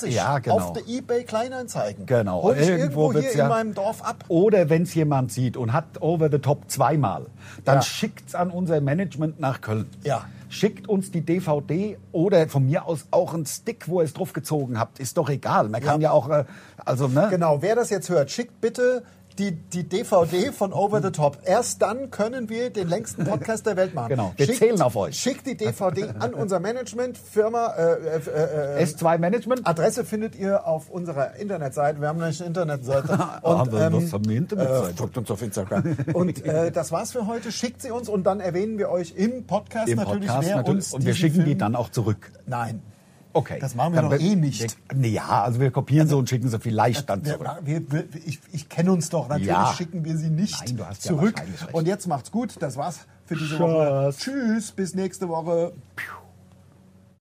Ja, genau. auf der eBay Kleinanzeigen. Genau. Hol ich Irgendwo irgendwo hier wird's in ja- meinem Dorf ab. Oder wenn es jemand sieht und hat Over the Top zweimal, dann Ja. schickt's an unser Management nach Köln. Ja. Schickt uns die DVD oder von mir aus auch einen Stick, wo ihr es drauf gezogen habt. Ist doch egal. Man kann ja auch, äh, also ne? Genau, wer das jetzt hört, schickt bitte die, die DVD von Over the Top. Erst dann können wir den längsten Podcast der Welt machen. Genau, wir zählen auf euch. Schickt die DVD an unser Management, Firma, äh, äh, äh, S2 Management. Adresse findet ihr auf unserer Internetseite. Wir haben eine Internetseite. Ah, was haben wir Internetseite? Äh, folgt uns auf Instagram. Und äh, das war's für heute. Schickt sie uns und dann erwähnen wir euch im Podcast Im natürlich, Podcast wer natürlich. uns Und wir schicken die Film- dann auch zurück. Nein. Okay. Das machen wir Dann doch wir- eh nicht. Wir, nee, ja, also wir kopieren sie und schicken sie vielleicht dann zurück. wir, ich ich kenne uns doch. Natürlich Ja. schicken wir sie nicht Nein, du hast ja zurück. recht. Und jetzt macht's gut. Das war's für diese. Woche. Tschüss. Bis nächste Woche.